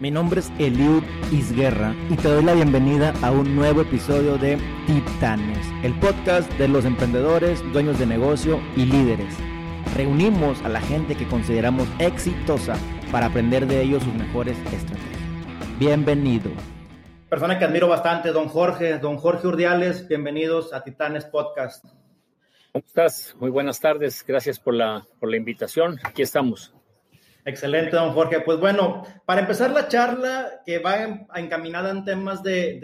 Mi nombre es Eliud Isguerra y te doy la bienvenida a un nuevo episodio de Titanes, el podcast de los emprendedores, dueños de negocio y líderes. Reunimos a la gente que consideramos exitosa para aprender de ellos sus mejores estrategias. Bienvenido. Persona que admiro bastante, don Jorge, don Jorge Urdiales, bienvenidos a Titanes Podcast. ¿Cómo estás? Muy buenas tardes, gracias por la, por la invitación. Aquí estamos. Excelente, don Jorge. Pues bueno, para empezar la charla que va encaminada en temas de,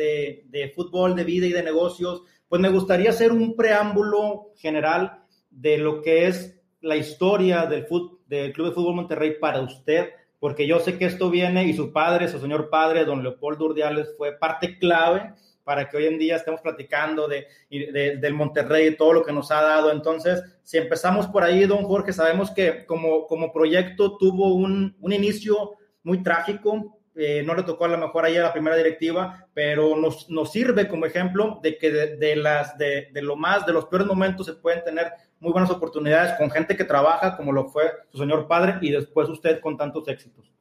de, fútbol, de vida y de negocios, pues me gustaría hacer un preámbulo general de lo que es la historia del, del Club de Fútbol Monterrey para usted, porque yo sé que esto viene y su padre, su señor padre, don Leopoldo Urdiales, fue parte clave para que hoy en día estemos platicando de, del Monterrey, y todo lo que nos ha dado. Entonces, si empezamos por ahí, don Jorge, sabemos que como, como proyecto tuvo un, un inicio muy trágico, eh, no le tocó a lo mejor ahí a la primera directiva, pero nos, nos sirve como ejemplo de que de, las, de, de, lo más, de los peores momentos se pueden tener muy buenas oportunidades con gente que trabaja, como lo fue su señor padre, y después usted con tantos éxitos.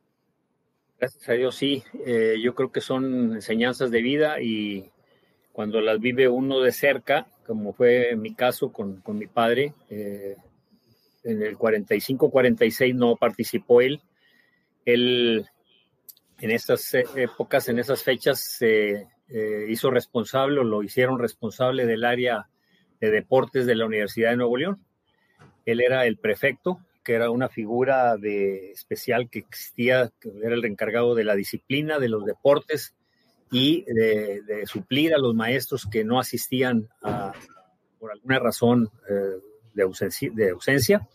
Gracias a Dios, sí. Eh, yo creo que son enseñanzas de vida y cuando las vive uno de cerca, como fue mi caso con, con mi padre, eh, en el 45-46 no participó él. Él en esas épocas, en esas fechas, se eh, hizo responsable o lo hicieron responsable del área de deportes de la Universidad de Nuevo León. Él era el prefecto, que era una figura de especial que existía, que era el encargado de la disciplina, de los deportes y de, suplir a los maestros que no asistían por alguna razón eh, de, ausencia,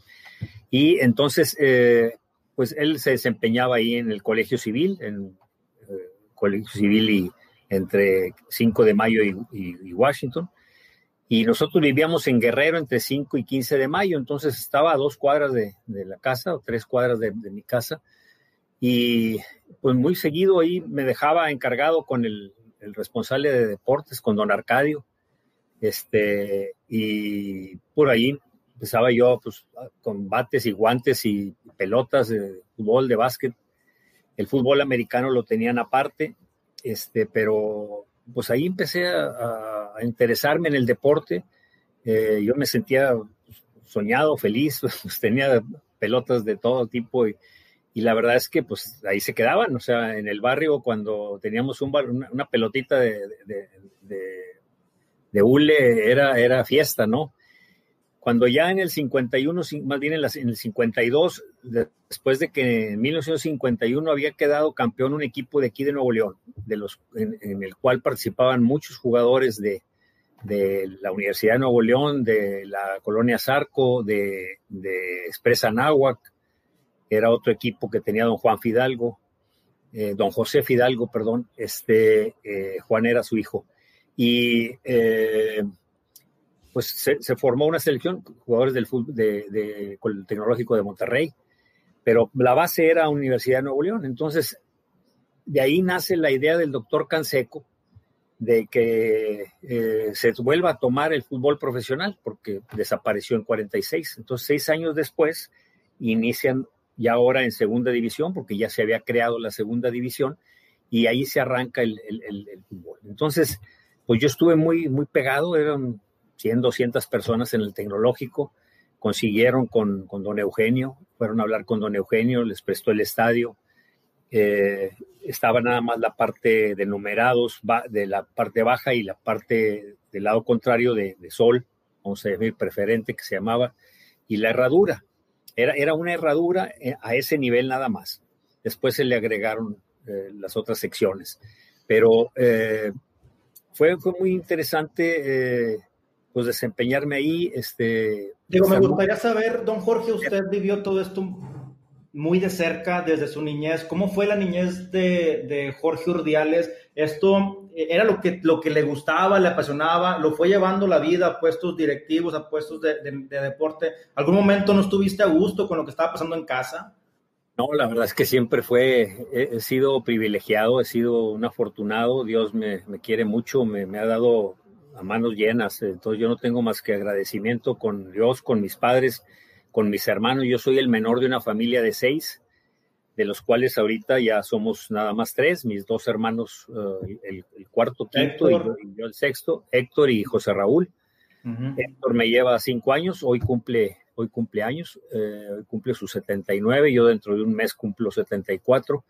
Y entonces, eh, pues él se desempeñaba ahí en el Colegio Civil, en eh, Colegio Civil y entre 5 de mayo y, Washington. Y nosotros vivíamos en Guerrero entre 5 y 15 de mayo, entonces estaba a dos cuadras de, la casa o tres cuadras de, de mi casa y pues muy seguido ahí me dejaba encargado con el, responsable de deportes, con don Arcadio, este, y por ahí empezaba yo pues, con bates y guantes y pelotas de fútbol, de básquet. El fútbol americano lo tenían aparte, este, pero pues ahí empecé a, interesarme en el deporte. Eh, yo me sentía pues, soñado, feliz, pues, tenía pelotas de todo tipo y, y la verdad es que pues ahí se quedaban, o sea, en el barrio cuando teníamos un una, pelotita de, de, de, hule era, era fiesta, ¿no? Cuando ya en el 51, más bien en, en el 52, después de que en 1951 había quedado campeón un equipo de aquí de Nuevo León, de los, en, el cual participaban muchos jugadores de, de la Universidad de Nuevo León, de la colonia Zarco, de, de Expresa Náhuac, era otro equipo que tenía don Juan Fidalgo, eh, don José Fidalgo, perdón, este, eh, Juan era su hijo. Y eh, pues se, formó una selección, jugadores del fútbol Tecnológico de Monterrey, pero la base era Universidad de Nuevo León. Entonces, de ahí nace la idea del doctor Canseco de que se vuelva a tomar el fútbol profesional, porque desapareció en 46. Entonces, seis años después, inician y ahora en segunda división, porque ya se había creado la segunda división, y ahí se arranca el, fútbol. Entonces, pues yo estuve muy, muy pegado, eran 100, 200 personas en el tecnológico, consiguieron con, con don Eugenio, fueron a hablar con don Eugenio, les prestó el estadio, eh, estaba nada más la parte de numerados, de la parte baja y la parte del lado contrario de, de sol, vamos a decir preferente que se llamaba, y la herradura. Era, una herradura eh, a ese nivel nada más. Después se le agregaron eh, las otras secciones. Pero eh, fue, fue muy interesante pues desempeñarme ahí. Este, Digo, me gustaría saber, don Jorge, usted vivió todo esto muy de cerca desde su niñez. ¿Cómo fue la niñez de, de Jorge Urdiales? Esto era lo que, lo que le gustaba, le apasionaba, lo fue llevando la vida a puestos directivos, a puestos de, deporte. ¿Algún momento no estuviste a gusto con lo que estaba pasando en casa? No, la verdad es que siempre fue, he, sido privilegiado, he sido un afortunado, Dios me, quiere mucho, me, me, ha dado a manos llenas, entonces yo no tengo más que agradecimiento con Dios, con mis padres, con mis hermanos, yo soy el menor de una familia de seis, de los cuales ahorita ya somos nada más tres, mis dos hermanos, el, cuarto, quinto y yo, el sexto, Héctor y José Raúl. Héctor me lleva cinco años, hoy cumple, hoy cumple años, hoy cumple sus 79, yo dentro de un mes cumplo 74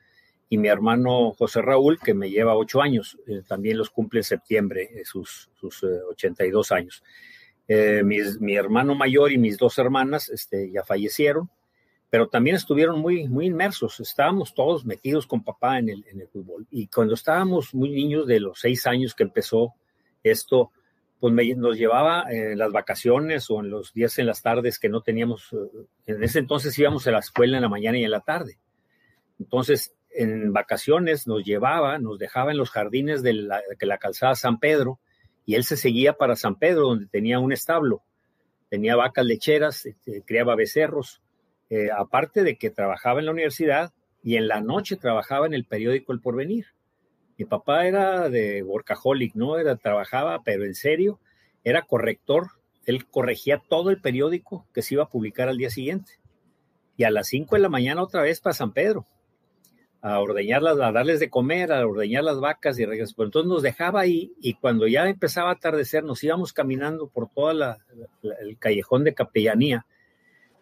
y mi hermano José Raúl, que me lleva ocho años, eh, también los cumple en septiembre, eh, sus, sus 82 eh, años. mi hermano mayor y mis dos hermanas este, ya fallecieron, pero también estuvieron muy, muy inmersos. Estábamos todos metidos con papá en el, en el fútbol. Y cuando estábamos muy niños, de los seis años que empezó esto, pues nos llevaba en las vacaciones o en los días en las tardes que no teníamos, en ese entonces íbamos a la escuela en la mañana y en la tarde. Entonces, en vacaciones nos llevaba, nos dejaba en los jardines de la, la calzada San Pedro y él se seguía para San Pedro, donde tenía un establo. Tenía vacas lecheras, este, criaba becerros, eh, aparte de que trabajaba en la universidad y en la noche trabajaba en el periódico El Porvenir. Mi papá era de workaholic, ¿no? Era, trabajaba, pero en serio, era corrector. Él corregía todo el periódico que se iba a publicar al día siguiente. Y a las 5 de la mañana otra vez para San Pedro a ordeñarlas, a darles de comer, a ordeñar las vacas y regresar. Pues entonces nos dejaba ahí y cuando ya empezaba a atardecer nos íbamos caminando por todo el callejón de capellanía,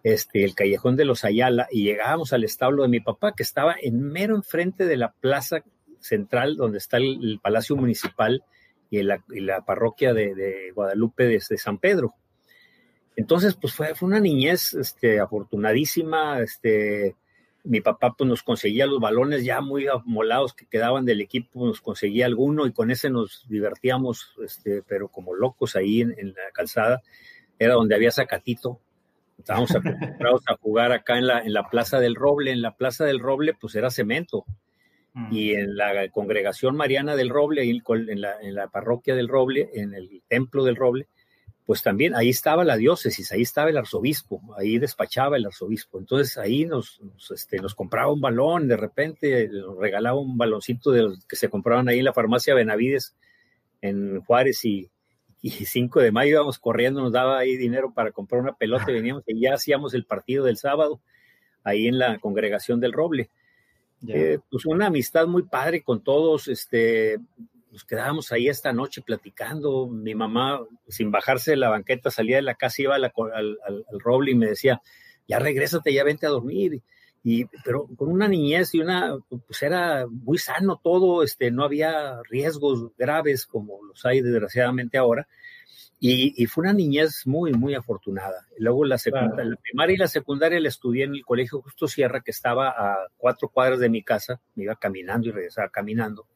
este, el callejón de los Ayala y llegábamos al establo de mi papá que estaba en mero enfrente de la plaza central donde está el, palacio municipal y la, parroquia de, Guadalupe de, San Pedro. Entonces, pues fue, una niñez este, afortunadísima, este, mi papá pues nos conseguía los balones ya muy amolados que quedaban del equipo, nos conseguía alguno y con ese nos divertíamos, este, pero como locos ahí en, la calzada, era donde había sacatito. Estábamos acostumbrados a jugar acá en la, en la Plaza del Roble. En la Plaza del Roble, pues era cemento. Mm. Y en la congregación mariana del Roble, en la, en la parroquia del Roble, en el templo del Roble, pues también ahí estaba la diócesis, ahí estaba el arzobispo, ahí despachaba el arzobispo. Entonces ahí nos, este, nos compraba un balón, de repente nos regalaba un baloncito de los que se compraban ahí en la farmacia Benavides en Juárez y, y 5 de mayo íbamos corriendo, nos daba ahí dinero para comprar una pelota y veníamos y ya hacíamos el partido del sábado ahí en la congregación del Roble. Eh, pues una amistad muy padre con todos, este, nos quedábamos ahí esta noche platicando. Mi mamá, sin bajarse de la banqueta, salía de la casa, iba al, al, roble y me decía, ya regrésate, ya vente a dormir. Y, pero con una niñez y una, pues era muy sano todo, este, no había riesgos graves como los hay desgraciadamente ahora. Y, fue una niñez muy, muy afortunada. Luego la, la primaria y la secundaria la estudié en el colegio Justo Sierra, que estaba a cuatro cuadras de mi casa. Me iba caminando y regresaba caminando.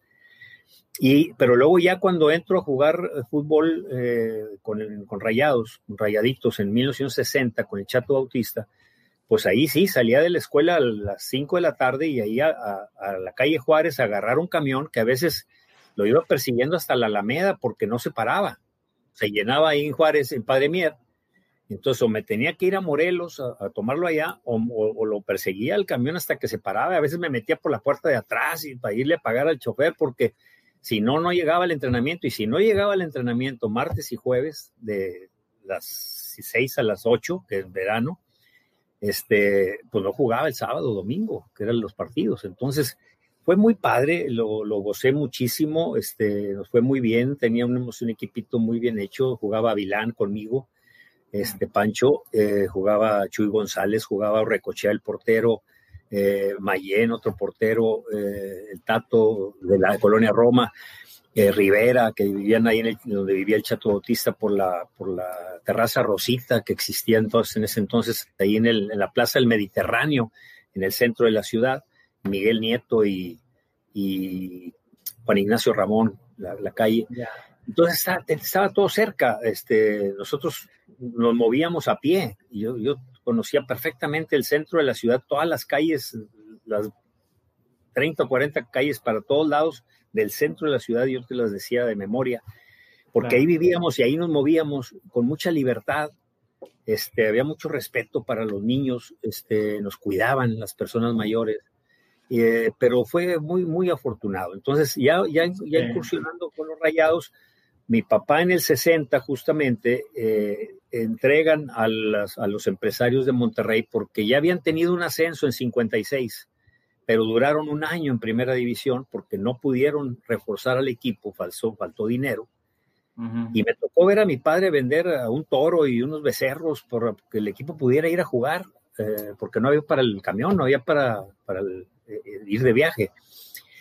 Y, pero luego ya cuando entro a jugar eh, fútbol eh, con, con, Rayados, Rayaditos en 1960 con el Chato Bautista, pues ahí sí, salía de la escuela a las 5 de la tarde y ahí a, la calle Juárez a agarrar un camión que a veces lo iba persiguiendo hasta la Alameda porque no se paraba. Se llenaba ahí en Juárez, en Padre Mier. Entonces, o me tenía que ir a Morelos a, tomarlo allá, o, o, lo perseguía el camión hasta que se paraba. A veces me metía por la puerta de atrás y para irle a pagar al chofer porque si no, no llegaba al entrenamiento. Y si no llegaba al entrenamiento martes y jueves de las 6 a las 8, que es verano, este, pues no jugaba el sábado, domingo, que eran los partidos. Entonces, fue muy padre, lo, lo gocé muchísimo, este, nos fue muy bien, teníamos un equipito muy bien hecho, jugaba Vilán conmigo, este Pancho, eh, jugaba Chuy González, jugaba Recochea el portero, eh, Mayén, otro portero, eh, el Tato de la colonia Roma, eh, Rivera, que vivían ahí en donde vivía el Chato Bautista por la, por la terraza Rosita que existía entonces, en ese entonces, ahí en, el, en la Plaza del Mediterráneo, en el centro de la ciudad, Miguel Nieto y, y Juan Ignacio Ramón, la, calle. Entonces estaba, todo cerca. Este, nosotros nos movíamos a pie. Y yo, yo conocía perfectamente el centro de la ciudad, todas las calles, las 30 o 40 calles para todos lados del centro de la ciudad, yo te las decía de memoria, porque ahí vivíamos y ahí nos movíamos con mucha libertad, este, había mucho respeto para los niños, este, nos cuidaban las personas mayores, eh, pero fue muy, muy afortunado. Entonces, ya, ya, ya incursionando con los rayados, mi papá en el 60 justamente eh, entregan a, los empresarios de Monterrey porque ya habían tenido un ascenso en 56. Pero duraron un año en primera división porque no pudieron reforzar al equipo, faltó, faltó dinero. Y me tocó ver a mi padre vender a un toro y unos becerros para que el equipo pudiera ir a jugar, eh, porque no había para el camión, no había para, para eh, ir de viaje.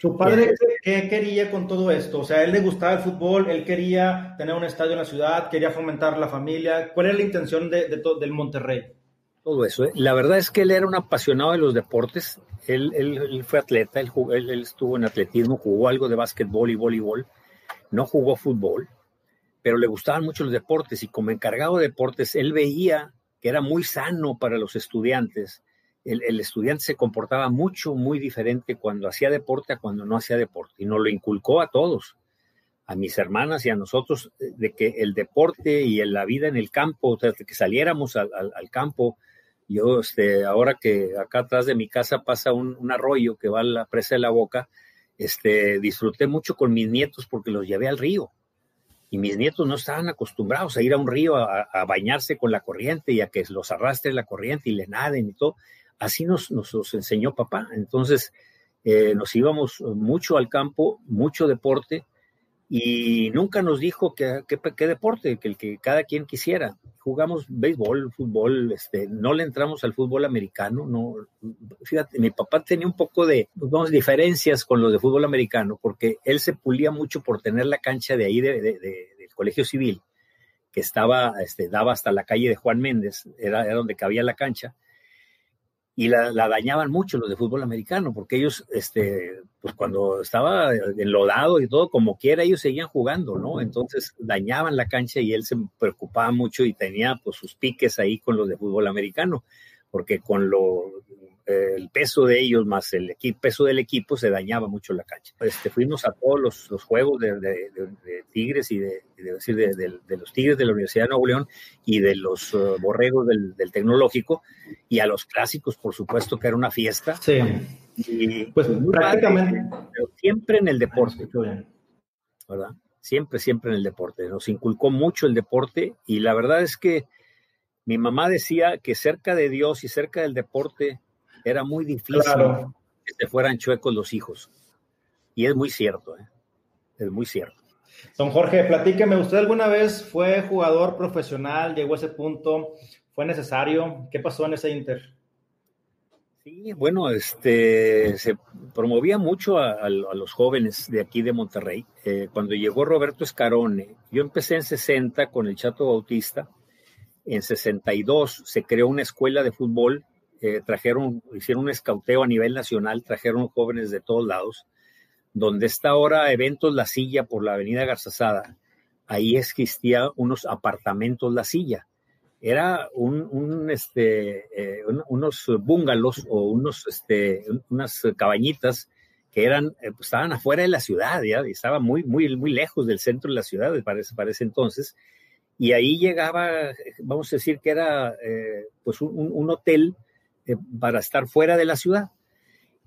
¿Su padre qué quería con todo esto? O sea, él le gustaba el fútbol, él quería tener un estadio en la ciudad, quería fomentar la familia. ¿Cuál era la intención de, del Monterrey? Todo eso. ¿eh? La verdad es que él era un apasionado de los deportes. Él, él, fue atleta, él, él, estuvo en atletismo, jugó algo de básquetbol y voleibol. No jugó fútbol, pero le gustaban mucho los deportes y como encargado de deportes, él veía que era muy sano para los estudiantes. El, el, estudiante se comportaba mucho, muy diferente cuando hacía deporte a cuando no hacía deporte y nos lo inculcó a todos, a mis hermanas y a nosotros, de que el deporte y la vida en el campo, o sea, que saliéramos al, al, al campo, yo, este, ahora que acá atrás de mi casa pasa un, arroyo que va a la presa de la boca, este, disfruté mucho con mis nietos porque los llevé al río. Y mis nietos no estaban acostumbrados a ir a un río a, bañarse con la corriente y a que los arrastre la corriente y le naden y todo. Así nos, nos, enseñó papá. Entonces, eh, nos íbamos mucho al campo, mucho deporte, y nunca nos dijo que, qué deporte, que el que cada quien quisiera. Jugamos béisbol, fútbol, este, no le entramos al fútbol americano, no, fíjate, mi papá tenía un poco de, pues, diferencias con lo de fútbol americano, porque él se pulía mucho por tener la cancha de ahí de, del colegio civil, que estaba, este, daba hasta la calle de Juan Méndez, era, era donde cabía la cancha, y la, dañaban mucho los de fútbol americano, porque ellos, este, pues cuando estaba enlodado y todo, como quiera, ellos seguían jugando, ¿no? Entonces dañaban la cancha y él se preocupaba mucho y tenía pues sus piques ahí con los de fútbol americano, porque con lo el peso de ellos más el peso del equipo se dañaba mucho la cancha. Este, fuimos a todos los, juegos de, Tigres y de, decir de, los Tigres de la Universidad de Nuevo León y de los uh, borregos del, Tecnológico y a los clásicos, por supuesto, que era una fiesta. Sí. Y, pues prácticamente. siempre en el deporte. ¿Verdad? Siempre, siempre en el deporte. Nos inculcó mucho el deporte y la verdad es que mi mamá decía que cerca de Dios y cerca del deporte era muy difícil que se fueran chuecos los hijos. Y es muy cierto, ¿eh? es muy cierto. Don Jorge, platíqueme, ¿usted alguna vez fue jugador profesional, llegó a ese punto, fue necesario? ¿Qué pasó en ese Inter? Sí, bueno, este, se promovía mucho a, los jóvenes de aquí de Monterrey. Eh, cuando llegó Roberto Escarone, yo empecé en 60 con el Chato Bautista. En 62 se creó una escuela de fútbol eh, trajeron, hicieron un escauteo a nivel nacional, trajeron jóvenes de todos lados, donde está ahora Eventos La Silla por la avenida Garzazada, ahí existía unos apartamentos La Silla. Era un, este, eh, unos bungalows o unos, este, unas cabañitas que eran, eh, pues, estaban afuera de la ciudad, ya, estaban muy, muy, muy lejos del centro de la ciudad, parece, para ese entonces. Y ahí llegaba, vamos a decir que era pues un hotel eh, para estar fuera de la ciudad.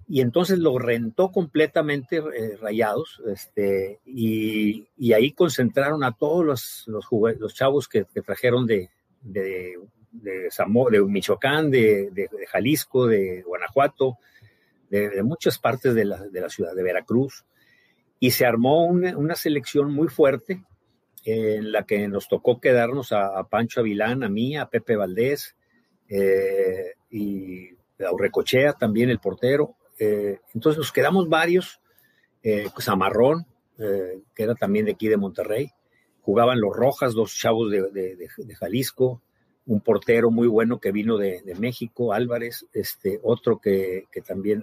Y entonces lo rentó completamente eh, rayados, este, y, ahí concentraron a todos los, los, chavos que, trajeron de, de, de, de Michoacán, de, Jalisco, de Guanajuato, de, muchas partes de la, ciudad, de Veracruz. Y se armó una, selección muy fuerte en la que nos tocó quedarnos a, Pancho Avilán, a mí, a Pepe Valdés, eh, y Aurrecochea también el portero. Eh, entonces nos quedamos varios, eh, Zamarrón, eh, que era también de aquí de Monterrey, jugaban los Rojas, dos chavos de, Jalisco, un portero muy bueno que vino de, México, Álvarez, este, otro que, también,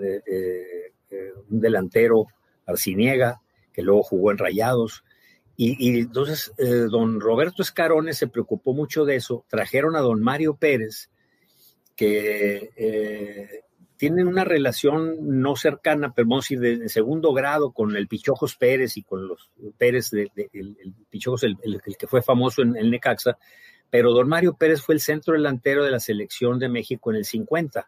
un delantero, Arciniega, que luego jugó en Rayados. Y, y entonces don Roberto Escarones se preocupó mucho de eso, trajeron a don Mario Pérez, que eh, tienen una relación no cercana, pero vamos a decir de, segundo grado con el Pichojos Pérez y con los Pérez, de, el, Pichojos, el, que fue famoso en el Necaxa, pero don Mario Pérez fue el centro delantero de la selección de México en el 50.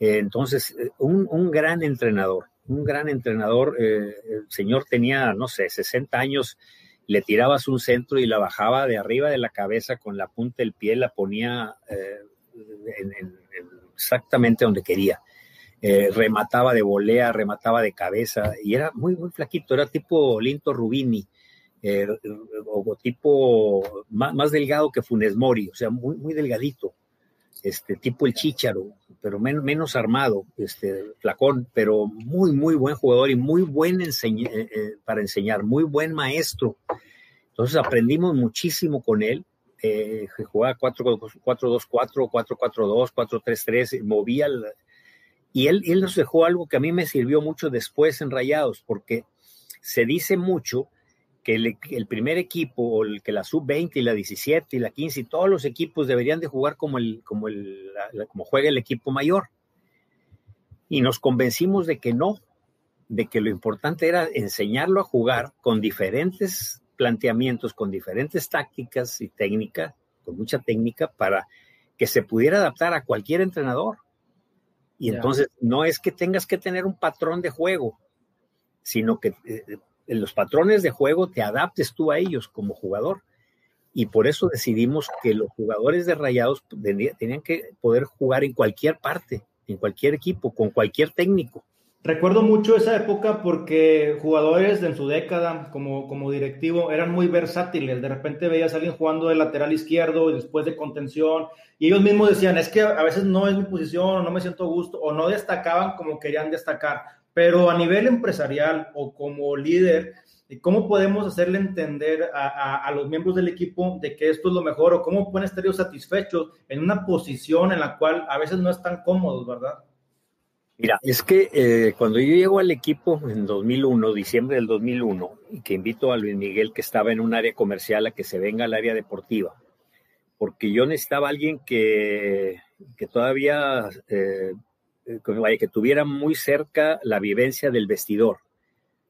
Eh, entonces, eh, un, gran entrenador, un gran entrenador. el señor tenía, no sé, 60 años, le tirabas un centro y la bajaba de arriba de la cabeza con la punta del pie, la ponía exactamente donde quería. eh, remataba de volea, remataba de cabeza, y era muy, muy flaquito, era tipo Linto Rubini, eh, o tipo más, delgado que Funes Mori, o sea, muy, muy delgadito, este tipo el Chicharo, pero menos armado, este flacón, pero muy, muy buen jugador y muy buen para enseñar, muy buen maestro. Entonces aprendimos muchísimo con él eh, jugaba 4-2-4, 4-4-2, 4-3-3, movía. y él, él nos dejó algo que a mí me sirvió mucho después en Rayados, porque se dice mucho que el, primer equipo, o el, que la sub-20 y la 17 y la 15 y todos los equipos deberían de jugar como, el, como, el, como juega el equipo mayor. Y nos convencimos de que no, de que lo importante era enseñarlo a jugar con diferentes planteamientos con diferentes tácticas y técnica, con mucha técnica, para que se pudiera adaptar a cualquier entrenador. Y entonces no es que tengas que tener un patrón de juego, sino que en los patrones de juego te adaptes tú a ellos como jugador. Y por eso decidimos que los jugadores de Rayados tenían que poder jugar en cualquier parte, en cualquier equipo, con cualquier técnico. Recuerdo mucho esa época porque jugadores en su década como, como directivo eran muy versátiles. De repente veías a alguien jugando de lateral izquierdo y después de contención. Y ellos mismos decían, es que a veces no es mi posición no me siento gusto o no destacaban como querían destacar. Pero a nivel empresarial o como líder, ¿cómo podemos hacerle entender a, a, los miembros del equipo de que esto es lo mejor o cómo pueden estar ellos satisfechos en una posición en la cual a veces no están cómodos, ¿verdad? Mira, es que eh, cuando yo llego al equipo en 2001, diciembre del 2001, y que invito a Luis Miguel, que estaba en un área comercial, a que se venga al área deportiva, porque yo necesitaba alguien que, que todavía, eh, que, que tuviera muy cerca la vivencia del vestidor.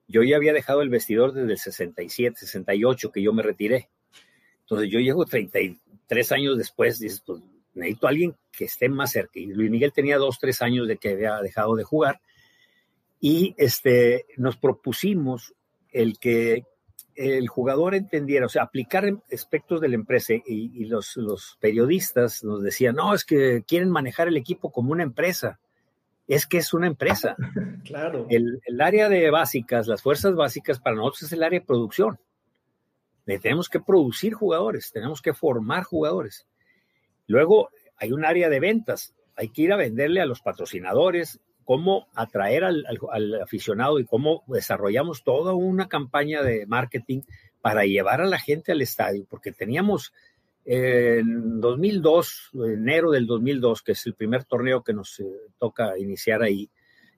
Yo ya había dejado el vestidor desde el 67, 68, que yo me retiré. Entonces yo llego 33 años después, dices, pues necesito a alguien que esté más cerca. Y Luis Miguel tenía dos, tres años de que había dejado de jugar. Y este, nos propusimos el que el jugador entendiera, o sea, aplicar aspectos de la empresa y, los, los, periodistas nos decían, no, es que quieren manejar el equipo como una empresa. Es que es una empresa. claro. El, el, área de básicas, las fuerzas básicas para nosotros es el área de producción. tenemos que producir jugadores, tenemos que formar jugadores. Luego hay un área de ventas, hay que ir a venderle a los patrocinadores, cómo atraer al, aficionado y cómo desarrollamos toda una campaña de marketing para llevar a la gente al estadio, porque teníamos en 2002, enero del 2002, que es el primer torneo que nos eh, toca iniciar ahí,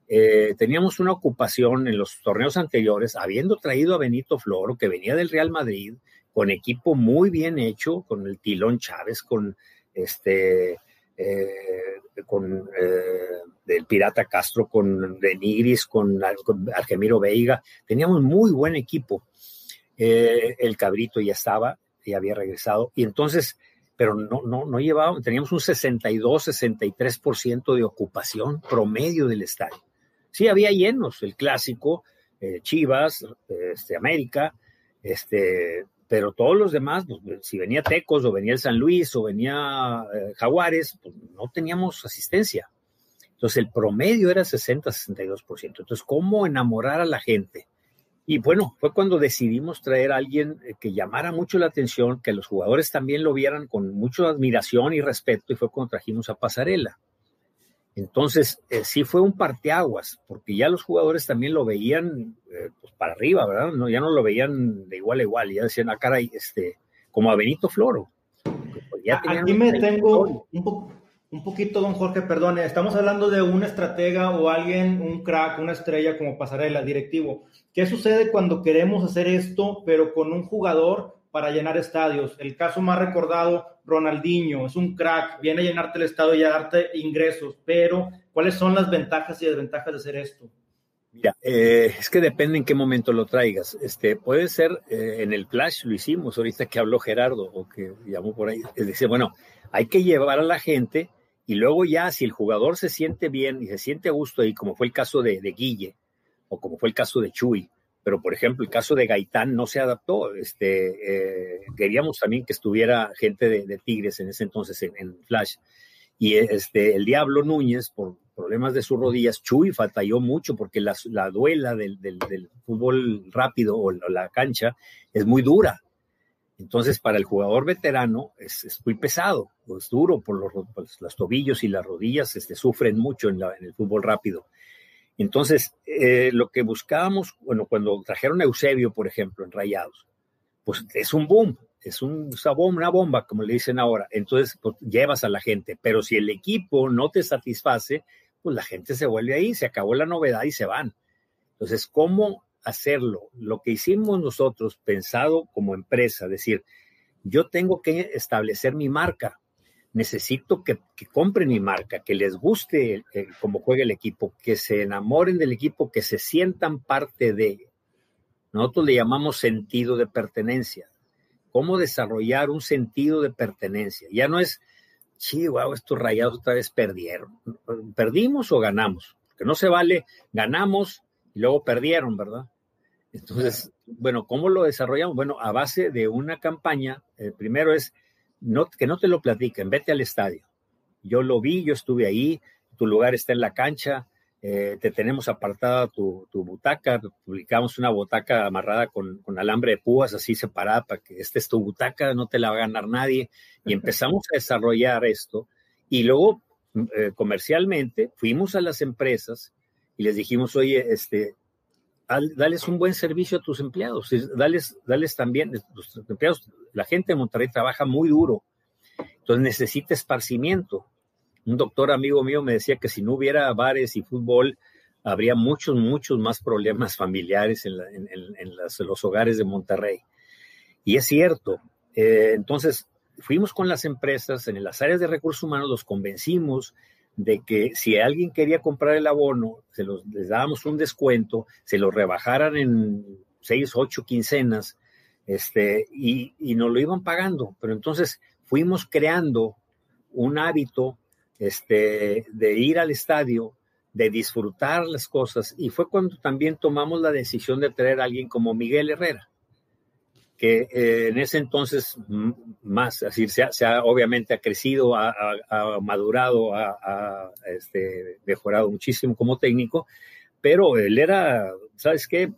eh, teníamos una ocupación en los torneos anteriores, habiendo traído a Benito Floro, que venía del Real Madrid, con equipo muy bien hecho, con el Tilón Chávez, con este, eh, con el Pirata Castro, con Denigris, con, con Argemiro Veiga. Teníamos muy buen equipo. El Cabrito ya estaba, ya había regresado. Y entonces, pero no, no, no llevábamos, teníamos un 62, 63% de ocupación promedio del estadio. Sí, había llenos, el clásico, Chivas, este, América, este, pero todos los demás, pues, si venía Tecos o venía el San Luis o venía eh, Jaguares, pues no teníamos asistencia. Entonces el promedio era 60-62%. Entonces, ¿cómo enamorar a la gente? Y bueno, fue cuando decidimos traer a alguien eh, que llamara mucho la atención, que los jugadores también lo vieran con mucha admiración y respeto, y fue cuando trajimos a Pasarela. Entonces, eh, sí fue un parteaguas, porque ya los jugadores también lo veían eh, pues para arriba, ¿verdad? No, ya no lo veían de igual a igual, ya decían, ah, caray, este, como a Benito Floro. Pues Aquí me tengo un, un, poquito, don Jorge, perdone, estamos hablando de un estratega o alguien, un crack, una estrella como pasarela, directivo. ¿Qué sucede cuando queremos hacer esto, pero con un jugador para llenar estadios. El caso más recordado, Ronaldinho, es un crack, viene a llenarte el estadio y a darte ingresos, pero ¿cuáles son las ventajas y desventajas de hacer esto? Mira, eh, es que depende en qué momento lo traigas. Este, puede ser eh, en el flash, lo hicimos ahorita que habló Gerardo o que llamó por ahí. Es decir, bueno, hay que llevar a la gente y luego ya si el jugador se siente bien y se siente a gusto ahí, como fue el caso de, de Guille o como fue el caso de Chuy, pero por ejemplo el caso de Gaitán no se adaptó. Este, eh, queríamos también que estuviera gente de, Tigres en ese entonces en, Flash. Y este, el Diablo Núñez, por, problemas de sus rodillas, Chuy fatalló mucho porque la, duela del, fútbol rápido o la cancha es muy dura. Entonces, para el jugador veterano es, muy pesado, es duro por los, los, tobillos y las rodillas, este, sufren mucho en, el fútbol rápido. Entonces, eh, lo que buscábamos, bueno, cuando trajeron a Eusebio, por ejemplo, en Rayados, pues es un boom, es un, una bomba, como le dicen ahora. Entonces, pues, llevas a la gente, pero si el equipo no te satisface, pues la gente se vuelve ahí, se acabó la novedad y se van. Entonces, ¿cómo hacerlo? Lo que hicimos nosotros, pensado como empresa, decir, yo tengo que establecer mi marca, necesito que, compren mi marca, que les guste cómo juega el equipo, que se enamoren del equipo, que se sientan parte de. Nosotros le llamamos sentido de pertenencia cómo desarrollar un sentido de pertenencia. Ya no es, sí, estos rayados otra vez perdieron. ¿Perdimos o ganamos? Porque no se vale, ganamos y luego perdieron, ¿verdad? Entonces, bueno, ¿cómo lo desarrollamos? Bueno, a base de una campaña, el primero es no, que no te lo platiquen, vete al estadio. Yo lo vi, yo estuve ahí, tu lugar está en la cancha, eh, te tenemos apartada tu, butaca, publicamos una butaca amarrada con, alambre de púas así separada para que esta es tu butaca, no te la va a ganar nadie. Y empezamos a desarrollar esto y luego eh, comercialmente fuimos a las empresas y les dijimos, oye, este, dales un buen servicio a tus empleados, dales, dales también, los empleados, la gente de Monterrey trabaja muy duro, entonces necesita esparcimiento un doctor amigo mío me decía que si no hubiera bares y fútbol, habría muchos, muchos más problemas familiares en, los hogares de Monterrey. Y es cierto. Eh, entonces, fuimos con las empresas en las áreas de recursos humanos, los convencimos de que si alguien quería comprar el abono, se los, les dábamos un descuento, se lo rebajaran en seis, ocho quincenas, este, y, y nos lo iban pagando. Pero entonces fuimos creando un hábito este, de ir al estadio, de disfrutar las cosas. Y fue cuando también tomamos la decisión de traer a alguien como Miguel Herrera, que eh, en ese entonces más, así se ha, obviamente ha crecido, ha, madurado, ha, este, mejorado muchísimo como técnico, pero él era, ¿sabes qué?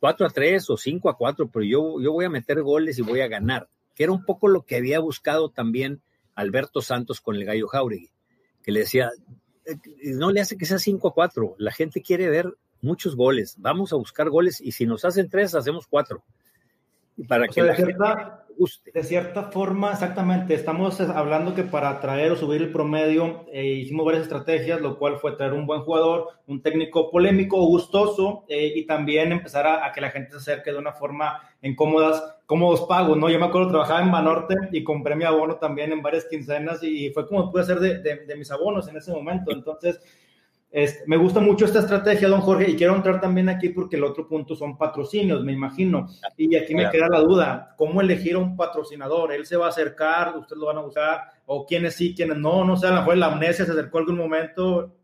4 a 3 o 5 a 4, pero yo, yo voy a meter goles y voy a ganar, que era un poco lo que había buscado también Alberto Santos con el Gallo Jauregui que le decía, eh, no le hace que sea 5 a 4, la gente quiere ver muchos goles, vamos a buscar goles y si nos hacen tres, hacemos cuatro. Y para que la gente de cierta forma, exactamente, estamos hablando que para atraer o subir el promedio eh, hicimos varias estrategias, lo cual fue traer un buen jugador, un técnico polémico, gustoso eh, y también empezar a, que la gente se acerque de una forma en cómodas, cómodos pagos, ¿no? Yo me acuerdo, trabajaba en Banorte y compré mi abono también en varias quincenas y fue como pude hacer de, de mis abonos en ese momento. Entonces, me gusta mucho esta estrategia, don Jorge, y quiero entrar también aquí porque el otro punto son patrocinios, me imagino. Y aquí me queda la duda, ¿cómo elegir a un patrocinador? ¿Él se va a acercar? ¿Ustedes lo van a buscar? ¿O quiénes sí, quiénes no? No sé, a lo mejor la amnesia se acercó algún momento.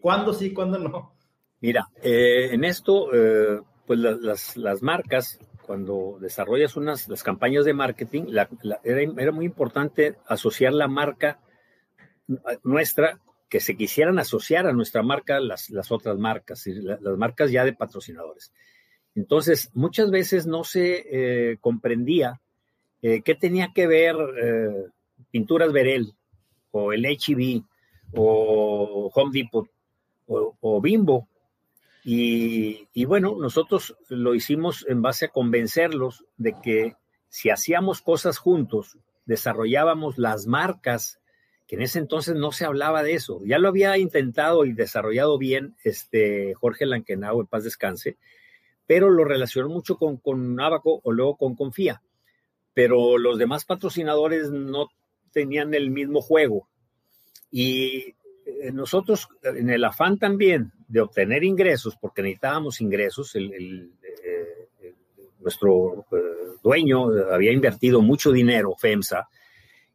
¿Cuándo sí, cuándo no? Mira, eh, en esto, eh, pues las, marcas, cuando desarrollas unas las campañas de marketing, era, era muy importante asociar la marca nuestra que se quisieran asociar a nuestra marca las, otras marcas, las marcas ya de patrocinadores. Entonces, muchas veces no se eh, comprendía eh, qué tenía que ver eh, Pinturas Verel o el HB o Home Depot o, Bimbo. Y, bueno, nosotros lo hicimos en base a convencerlos de que si hacíamos cosas juntos, desarrollábamos las marcas que en ese entonces no se hablaba de eso. Ya lo había intentado y desarrollado bien este Jorge Lankenau, en paz descanse, pero lo relacionó mucho con, con o luego con Confía. Pero los demás patrocinadores no tenían el mismo juego. Y eh, nosotros, en el afán también de obtener ingresos, porque necesitábamos ingresos, el, eh, nuestro eh, dueño había invertido mucho dinero, FEMSA,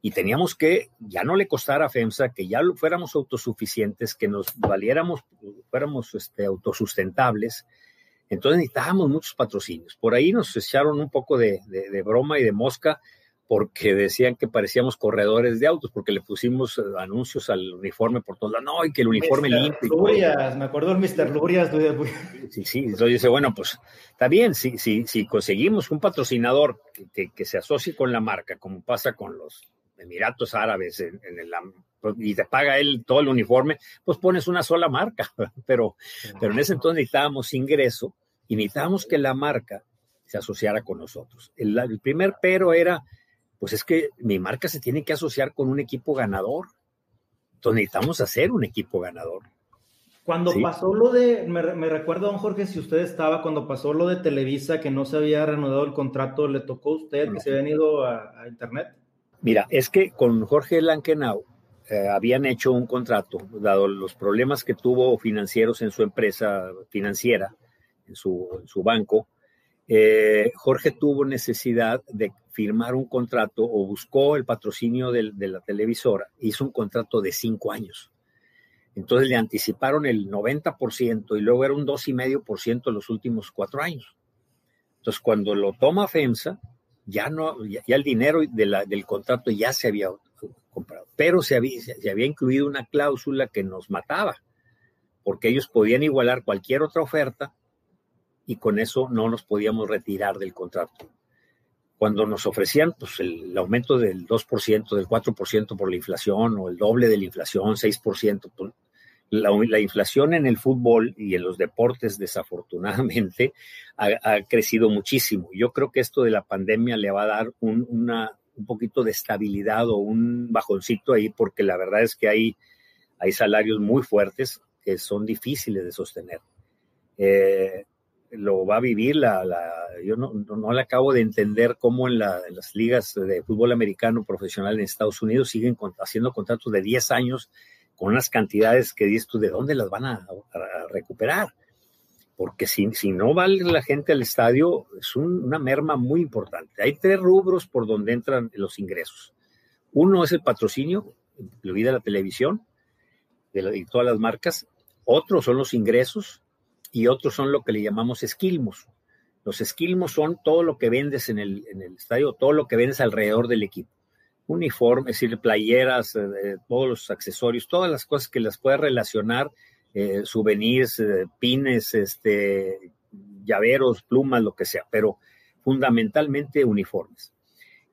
y teníamos que ya no le costara a FEMSA, que ya fuéramos autosuficientes, que nos valiéramos, fuéramos este, autosustentables. Entonces necesitábamos muchos patrocinios. Por ahí nos echaron un poco de, broma y de mosca porque decían que parecíamos corredores de autos, porque le pusimos eh, anuncios al uniforme por todos lados, no, y que el uniforme limpio. Lurias, me acuerdo del Mr. Lurias. Sí, sí, entonces dice, bueno, pues está bien, si, si, si conseguimos un patrocinador que, que, se asocie con la marca, como pasa con los Emiratos Árabes en, el, y te paga él todo el uniforme, pues pones una sola marca, pero, pero en ese entonces necesitábamos ingreso y necesitábamos que la marca se asociara con nosotros. El, el primer pero era pues es que mi marca se tiene que asociar con un equipo ganador. Entonces necesitamos hacer un equipo ganador. Cuando pasó lo de, me, recuerdo, don Jorge, si usted estaba, cuando pasó lo de Televisa, que no se había reanudado el contrato, ¿le tocó a usted que se habían ido a, Internet? Mira, es que con Jorge Lankenau eh, habían hecho un contrato, dado los problemas que tuvo financieros en su empresa financiera, en su, banco, eh, Jorge tuvo necesidad de firmar un contrato o buscó el patrocinio de, la televisora, hizo un contrato de cinco años. Entonces le anticiparon el 90% y luego era un 2,5% los últimos cuatro años. Entonces cuando lo toma FEMSA, ya, no, ya, el dinero del contrato ya se había comprado, pero se había, se había incluido una cláusula que nos mataba, porque ellos podían igualar cualquier otra oferta y con eso no nos podíamos retirar del contrato. Cuando nos ofrecían pues, el, aumento del 2%, del 4% por la inflación o el doble de la inflación, 6%, pues, la, la, inflación en el fútbol y en los deportes desafortunadamente ha, crecido muchísimo. Yo creo que esto de la pandemia le va a dar un, una, un poquito de estabilidad o un bajoncito ahí porque la verdad es que hay, hay salarios muy fuertes que son difíciles de sostener. Eh, lo va a vivir. La, la yo no, no, le acabo de entender cómo en, la, las ligas de fútbol americano profesional en Estados Unidos siguen haciendo contratos de 10 años con unas cantidades que dices tú, ¿de dónde las van a, recuperar? Porque si, si, no va la gente al estadio, es una merma muy importante. Hay tres rubros por donde entran los ingresos. Uno es el patrocinio, incluida la televisión de, de todas las marcas. Otro son los ingresos, y otros son lo que le llamamos esquilmos. Los esquilmos son todo lo que vendes en el, en el estadio, todo lo que vendes alrededor del equipo. Uniforme, es decir, playeras, eh, todos los accesorios, todas las cosas que las puedes relacionar, eh, souvenirs, eh, pines, este, llaveros, plumas, lo que sea, pero fundamentalmente uniformes.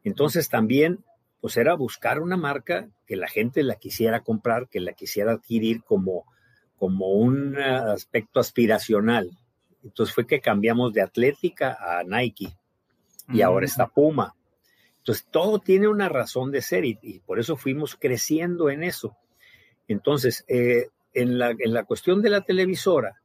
Entonces también, pues era buscar una marca que la gente la quisiera comprar, que la quisiera adquirir como, como un aspecto aspiracional. Entonces fue que cambiamos de Atlética a Nike y mm. ahora está Puma. Entonces todo tiene una razón de ser y, por eso fuimos creciendo en eso. Entonces, eh, en, la, en la cuestión de la televisora,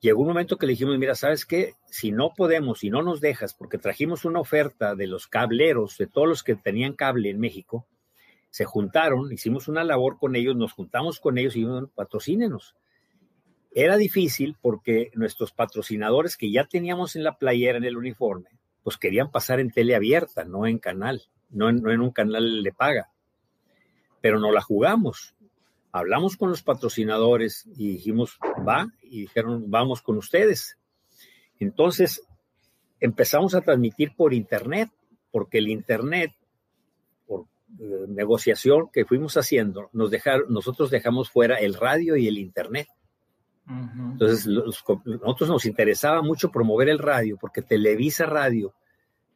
llegó un momento que le dijimos, mira, ¿sabes qué? Si no podemos, si no nos dejas, porque trajimos una oferta de los cableros, de todos los que tenían cable en México, se juntaron, hicimos una labor con ellos, nos juntamos con ellos y dijeron, patrocínenos. Era difícil porque nuestros patrocinadores que ya teníamos en la playera, en el uniforme, pues querían pasar en tele abierta, no en canal, no en, no en un canal de paga. Pero no la jugamos. Hablamos con los patrocinadores y dijimos, va, y dijeron, vamos con ustedes. Entonces empezamos a transmitir por Internet, porque el Internet eh, negociación que fuimos haciendo, nos dejaron, nosotros dejamos fuera el radio y el internet. Entonces, nosotros nos interesaba mucho promover el radio, porque Televisa Radio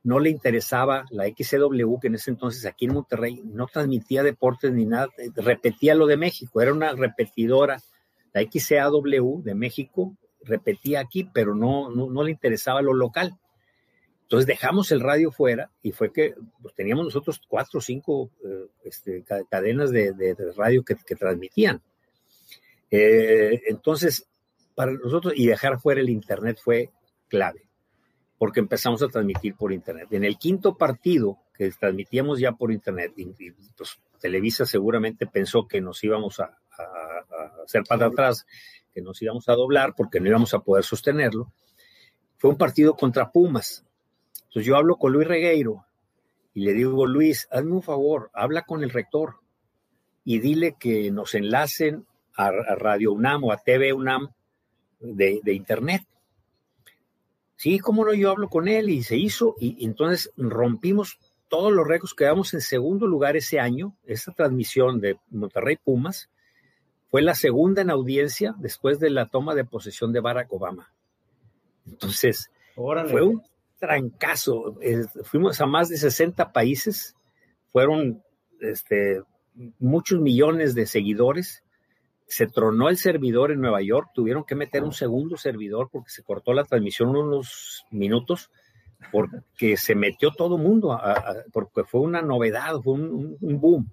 no le interesaba la XCW, que en ese entonces aquí en Monterrey no transmitía deportes ni nada, repetía lo de México, era una repetidora, la XCAW de México repetía aquí, pero no, no le interesaba lo local. Entonces dejamos el radio fuera y fue que pues, teníamos nosotros cuatro o cinco eh, este, cadenas de, radio que, transmitían. Eh, entonces, para nosotros, y dejar fuera el Internet fue clave, porque empezamos a transmitir por Internet. En el quinto partido que transmitíamos ya por Internet, pues, Televisa seguramente pensó que nos íbamos a, a hacer para atrás, que nos íbamos a doblar porque no íbamos a poder sostenerlo. Fue un partido contra Pumas entonces yo hablo con Luis Regueiro y le digo, Luis, hazme un favor, habla con el rector y dile que nos enlacen a, Radio UNAM o a TV UNAM de, Internet. Sí, cómo no, yo hablo con él y se hizo y, entonces rompimos todos los récords, quedamos en segundo lugar ese año. Esa transmisión de Monterrey Pumas fue la segunda en audiencia después de la toma de posesión de Barack Obama. Entonces, fue un trancazo. fuimos a más de 60 países, fueron este, muchos millones de seguidores. Se tronó el servidor en Nueva York, tuvieron que meter un segundo servidor porque se cortó la transmisión unos minutos, porque se metió todo el mundo, porque fue una novedad, fue un, boom.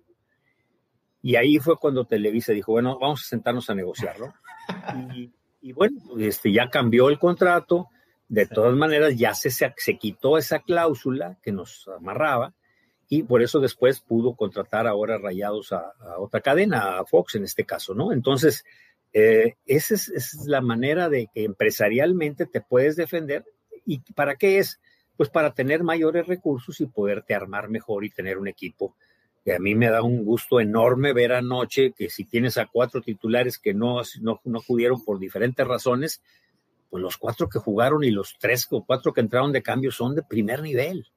Y ahí fue cuando Televisa dijo, bueno, vamos a sentarnos a negociarlo. Y, y bueno, este, ya cambió el contrato, de todas maneras ya se, se, se quitó esa cláusula que nos amarraba y por eso después pudo contratar ahora Rayados a, otra cadena, a Fox en este caso, ¿no? Entonces, eh, esa, es, la manera de que empresarialmente te puedes defender. ¿Y para qué es? Pues para tener mayores recursos y poderte armar mejor y tener un equipo. Que a mí me da un gusto enorme ver anoche que si tienes a cuatro titulares que no, no, no pudieron por diferentes razones, pues los cuatro que jugaron y los tres o cuatro que entraron de cambio son de primer nivel.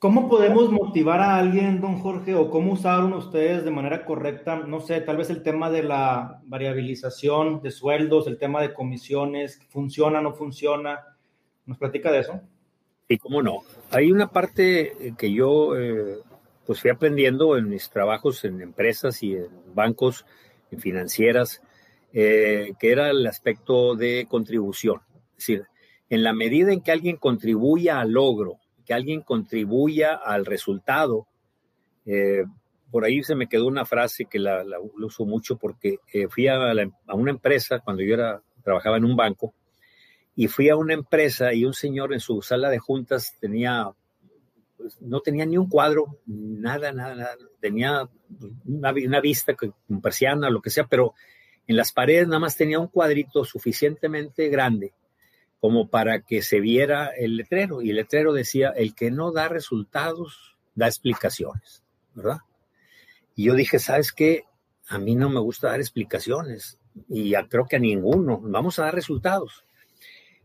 ¿Cómo podemos motivar a alguien, don Jorge, o cómo usaron ustedes de manera correcta? No sé, tal vez el tema de la variabilización de sueldos, el tema de comisiones, funciona, no funciona. ¿Nos platica de eso? Sí, cómo no. Hay una parte que yo eh, pues fui aprendiendo en mis trabajos en empresas y en bancos, en financieras, eh, que era el aspecto de contribución. Es decir, en la medida en que alguien contribuya al logro que alguien contribuya al resultado. Eh, por ahí se me quedó una frase que la, uso mucho porque eh, fui a, una empresa cuando yo era, trabajaba en un banco y fui a una empresa y un señor en su sala de juntas tenía, pues, no tenía ni un cuadro, nada, nada, nada. tenía una, una vista con persiana, lo que sea, pero en las paredes nada más tenía un cuadrito suficientemente grande como para que se viera el letrero. Y el letrero decía, el que no da resultados, da explicaciones, ¿verdad? Y yo dije, ¿sabes qué? A mí no me gusta dar explicaciones y creo que a ninguno. Vamos a dar resultados.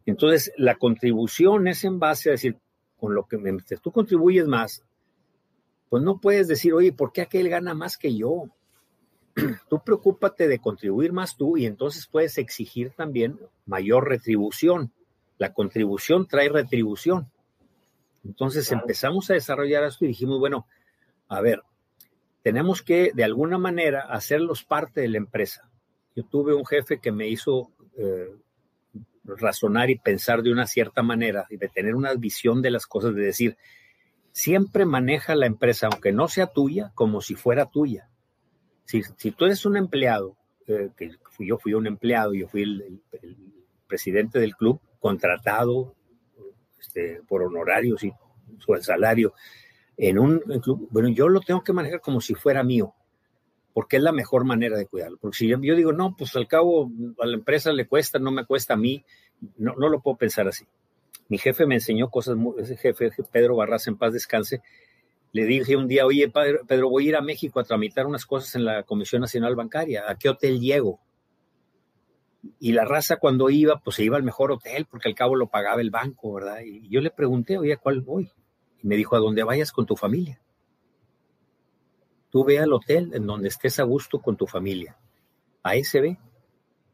Entonces, la contribución es en base a decir, con lo que me, tú contribuyes más, pues no puedes decir, oye, ¿por qué aquel gana más que yo? tú preocúpate de contribuir más tú y entonces puedes exigir también mayor retribución. La contribución trae retribución. Entonces empezamos a desarrollar esto y dijimos, bueno, a ver, tenemos que de alguna manera hacerlos parte de la empresa. Yo tuve un jefe que me hizo eh, razonar y pensar de una cierta manera y de tener una visión de las cosas, de decir, siempre maneja la empresa, aunque no sea tuya, como si fuera tuya. Si, tú eres un empleado, eh, que yo fui un empleado, yo fui el presidente del club, contratado este, por honorarios y su salario en un club, bueno, yo lo tengo que manejar como si fuera mío, porque es la mejor manera de cuidarlo. Porque si yo, digo, no, pues al cabo a la empresa le cuesta, no me cuesta a mí, no, no lo puedo pensar así. Mi jefe me enseñó cosas, ese jefe, Pedro Barras, en paz descanse, le dije un día, oye, Pedro, voy a ir a México a tramitar unas cosas en la Comisión Nacional Bancaria, ¿a qué hotel llego? Y la raza cuando iba, pues se iba al mejor hotel porque al cabo lo pagaba el banco, ¿verdad? Y yo le pregunté, oye, ¿a cuál voy? Y me dijo, a donde vayas con tu familia. Tú ve al hotel en donde estés a gusto con tu familia. A ese ve.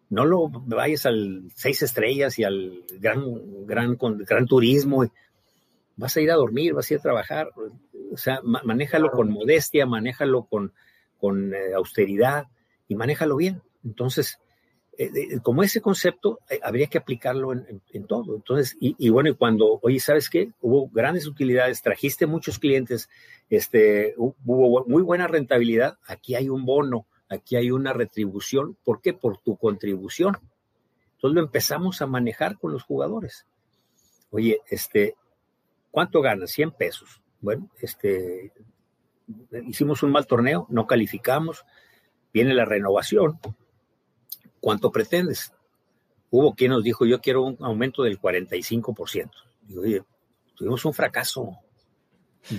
No lo vayas al seis estrellas y al gran, gran, gran turismo. Vas a ir a dormir, vas a ir a trabajar. O sea, manéjalo con modestia, manéjalo con, con eh, austeridad y manéjalo bien. Entonces, como ese concepto eh, habría que aplicarlo en, todo. Entonces, y, bueno, y cuando, oye, ¿sabes qué? Hubo grandes utilidades, trajiste muchos clientes, este, hubo muy buena rentabilidad, aquí hay un bono, aquí hay una retribución. ¿Por qué? Por tu contribución. Entonces lo empezamos a manejar con los jugadores. Oye, este, ¿cuánto ganas? 100 pesos. Bueno, este, hicimos un mal torneo, no calificamos, viene la renovación, ¿cuánto pretendes? Hubo quien nos dijo, yo quiero un aumento del 45%. Digo, tuvimos un fracaso.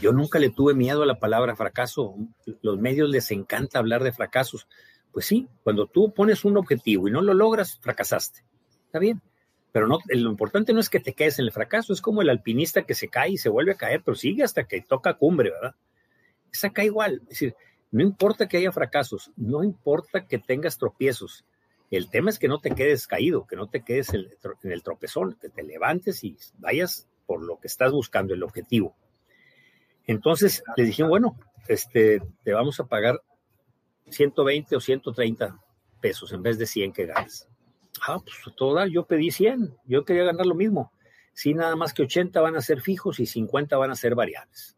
Yo nunca le tuve miedo a la palabra fracaso. Los medios les encanta hablar de fracasos. Pues sí, cuando tú pones un objetivo y no lo logras, fracasaste. Está bien. Pero no, lo importante no es que te quedes en el fracaso, es como el alpinista que se cae y se vuelve a caer, pero sigue hasta que toca cumbre, ¿verdad? Es acá igual, es decir, no importa que haya fracasos, no importa que tengas tropiezos, el tema es que no te quedes caído, que no te quedes en el tropezón, que te levantes y vayas por lo que estás buscando, el objetivo. Entonces les dije, bueno, este, te vamos a pagar 120 o 130 pesos en vez de 100 que ganas. Ah, pues toda, yo pedí 100, yo quería ganar lo mismo. Sí, nada más que 80 van a ser fijos y 50 van a ser variables.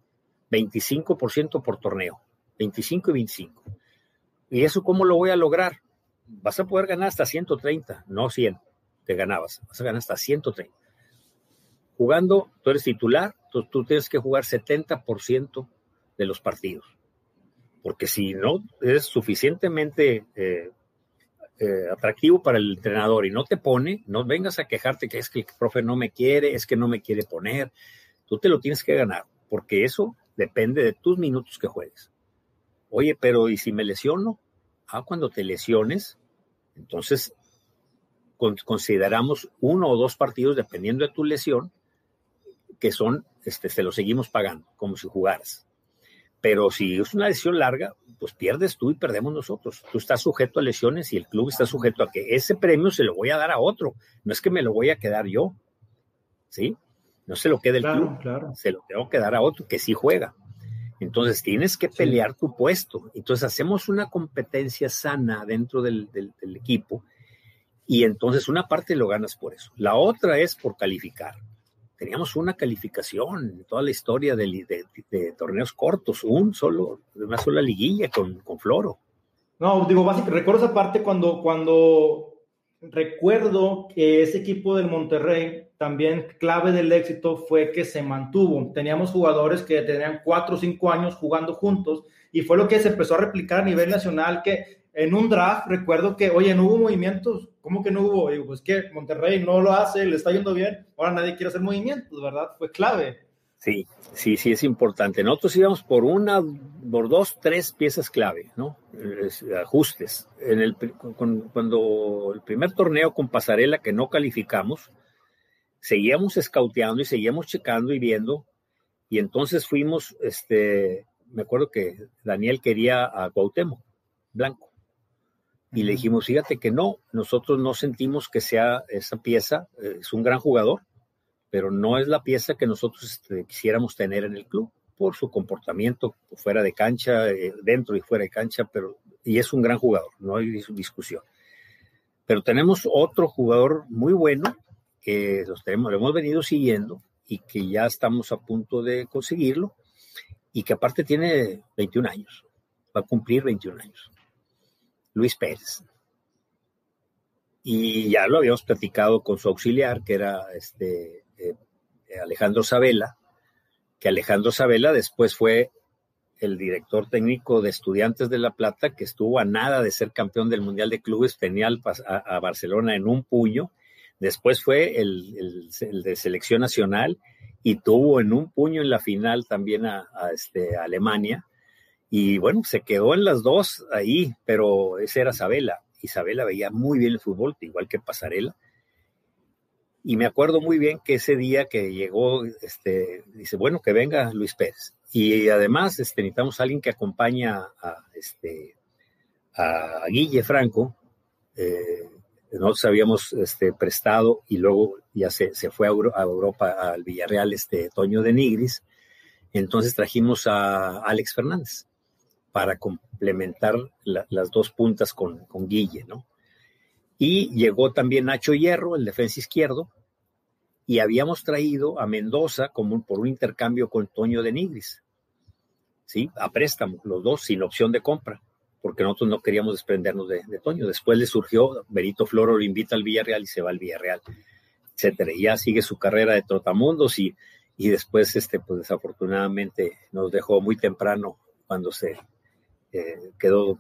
25% por torneo, 25 y 25. ¿Y eso cómo lo voy a lograr? Vas a poder ganar hasta 130, no 100, te ganabas, vas a ganar hasta 130. Jugando, tú eres titular, tú, tú tienes que jugar 70% de los partidos. Porque si no eres suficientemente eh, eh, atractivo para el entrenador y no te pone, no vengas a quejarte que es que el profe no me quiere, es que no me quiere poner. Tú te lo tienes que ganar, porque eso depende de tus minutos que juegues. Oye, pero ¿y si me lesiono? Ah, cuando te lesiones, entonces consideramos uno o dos partidos, dependiendo de tu lesión, que son, este, te lo seguimos pagando, como si jugaras. Pero si es una lesión larga, pues pierdes tú y perdemos nosotros. Tú estás sujeto a lesiones y el club está sujeto a que ese premio se lo voy a dar a otro. No es que me lo voy a quedar yo. ¿Sí? No se lo queda el club. Se lo tengo que dar a otro que sí juega. Entonces tienes que pelear tu puesto. Entonces hacemos una competencia sana dentro del, equipo y entonces una parte lo ganas por eso. La otra es por calificar. Teníamos una calificación en toda la historia de, torneos cortos, un solo, una sola liguilla con, con Floro. No, digo, básicamente, recuerdo esa parte cuando, cuando recuerdo que ese equipo del Monterrey, también clave del éxito fue que se mantuvo. Teníamos jugadores que tenían cuatro o cinco años jugando juntos y fue lo que se empezó a replicar a nivel nacional que en un draft recuerdo que, oye, no hubo movimientos. ¿Cómo que no hubo? Digo, pues que Monterrey no lo hace, le está yendo bien, ahora nadie quiere hacer movimientos, ¿verdad? Fue clave. Sí, sí, sí es importante. Nosotros íbamos por una, por dos, tres piezas clave, ¿no? ajustes. En el, cuando el primer torneo con Pasarela que no calificamos, seguíamos escauteando y seguíamos checando y viendo. Y entonces fuimos, este, me acuerdo que Daniel quería a Cuauhtémoc Blanco. Y le dijimos, fíjate que no, nosotros no sentimos que sea esa pieza, eh, es un gran jugador, pero no es la pieza que nosotros este, quisiéramos tener en el club por su comportamiento fuera de cancha, eh, dentro y fuera de cancha, pero y es un gran jugador, no hay discusión. Pero tenemos otro jugador muy bueno que los tenemos, lo hemos venido siguiendo y que ya estamos a punto de conseguirlo y que aparte tiene 21 años, va a cumplir 21 años. Luis Pérez. Y ya lo habíamos platicado con su auxiliar, que era este Alejandro Sabela, que Alejandro Sabela después fue el director técnico de Estudiantes de La Plata, que estuvo a nada de ser campeón del Mundial de Clubes, tenía a, Barcelona en un puño, después fue el, de selección nacional y tuvo en un puño en la final también a, este, Alemania. Y bueno, se quedó en las dos ahí, pero ese era Sabela. Isabela veía muy bien el fútbol, igual que Pasarela. Y me acuerdo muy bien que ese día que llegó, este, dice, bueno, que venga Luis Pérez. Y además este, necesitamos a alguien que acompañe a, este, Guille Franco. Eh, nosotros habíamos este, prestado y luego ya se, fue a, Europa, al Villarreal, este Toño de Nigris. Entonces trajimos a Alex Fernández para complementar las dos puntas con, con Guille, ¿no? Y llegó también Nacho Hierro, el defensa izquierdo, y habíamos traído a Mendoza como por un intercambio con Toño de Nigris, ¿sí? A préstamo, los dos, sin opción de compra, porque nosotros no queríamos desprendernos de, Toño. Después le surgió, Benito Floro lo invita al Villarreal y se va al Villarreal, etcétera. Y ya sigue su carrera de trotamundos y, y después, este, pues desafortunadamente nos dejó muy temprano cuando se eh, quedó,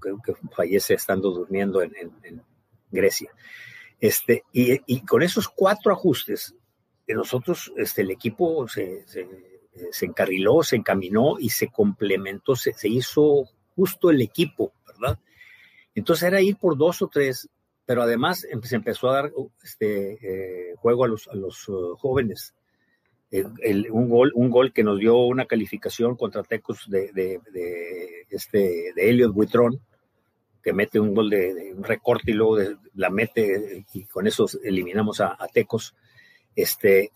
creo que fallece estando durmiendo en Grecia. Este, y, con esos cuatro ajustes, nosotros, este, el equipo se, encarriló, se encaminó y se complementó, se, hizo justo el equipo, ¿verdad? Entonces era ir por dos o tres pero además em, se empezó a dar uh, este, eh, juego a los, a los uh, jóvenes. un, gol, un gol que nos dio una calificación contra Tecos de, de, de este, Elliot Buitrón, que mete un gol de, un recorte y luego la mete y con eso eliminamos a, Tecos. Este,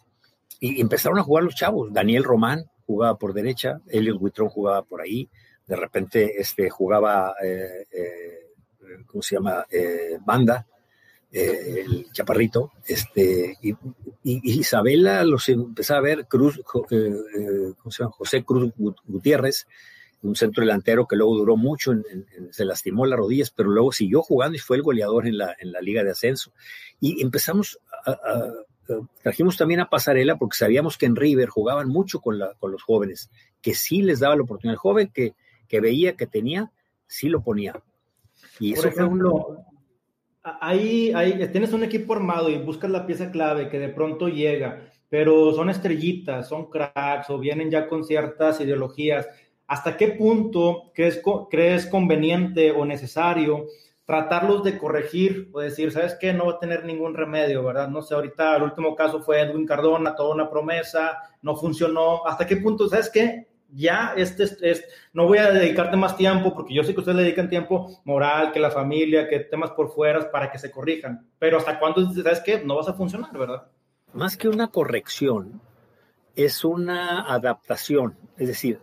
y empezaron a jugar los chavos. Daniel Román jugaba por derecha, Elliot Buitrón jugaba por ahí, de repente este, jugaba eh, eh, ¿cómo se llama? Eh, banda, el chaparrito, este, y, Isabela los empezaba a ver, Cruz, ¿cómo se llama? José Cruz Gutiérrez, un centro delantero que luego duró mucho, se lastimó las rodillas, pero luego siguió jugando y fue el goleador en la, en la liga de ascenso. Y empezamos a, trajimos también a Pasarela porque sabíamos que en River jugaban mucho con, la, con los jóvenes, que sí les daba la oportunidad. El joven que, que veía que tenía, sí lo ponía. Y Por ejemplo, ahí, ahí tienes un equipo armado y buscas la pieza clave que de pronto llega, pero son estrellitas, son cracks o vienen ya con ciertas ideologías. ¿Hasta qué punto crees, crees conveniente o necesario tratarlos de corregir o decir, sabes qué, no va a tener ningún remedio, ¿verdad? No sé, ahorita el último caso fue Edwin Cardona, toda una promesa, no funcionó. ¿Hasta qué punto, sabes qué? Ya este es, no voy a dedicarte más tiempo, porque yo sé que ustedes le dedican tiempo moral, que la familia, que temas por fuera, para que se corrijan. Pero hasta cuándo, ¿sabes qué? No vas a funcionar, ¿verdad? Más que una corrección, es una adaptación. Es decir,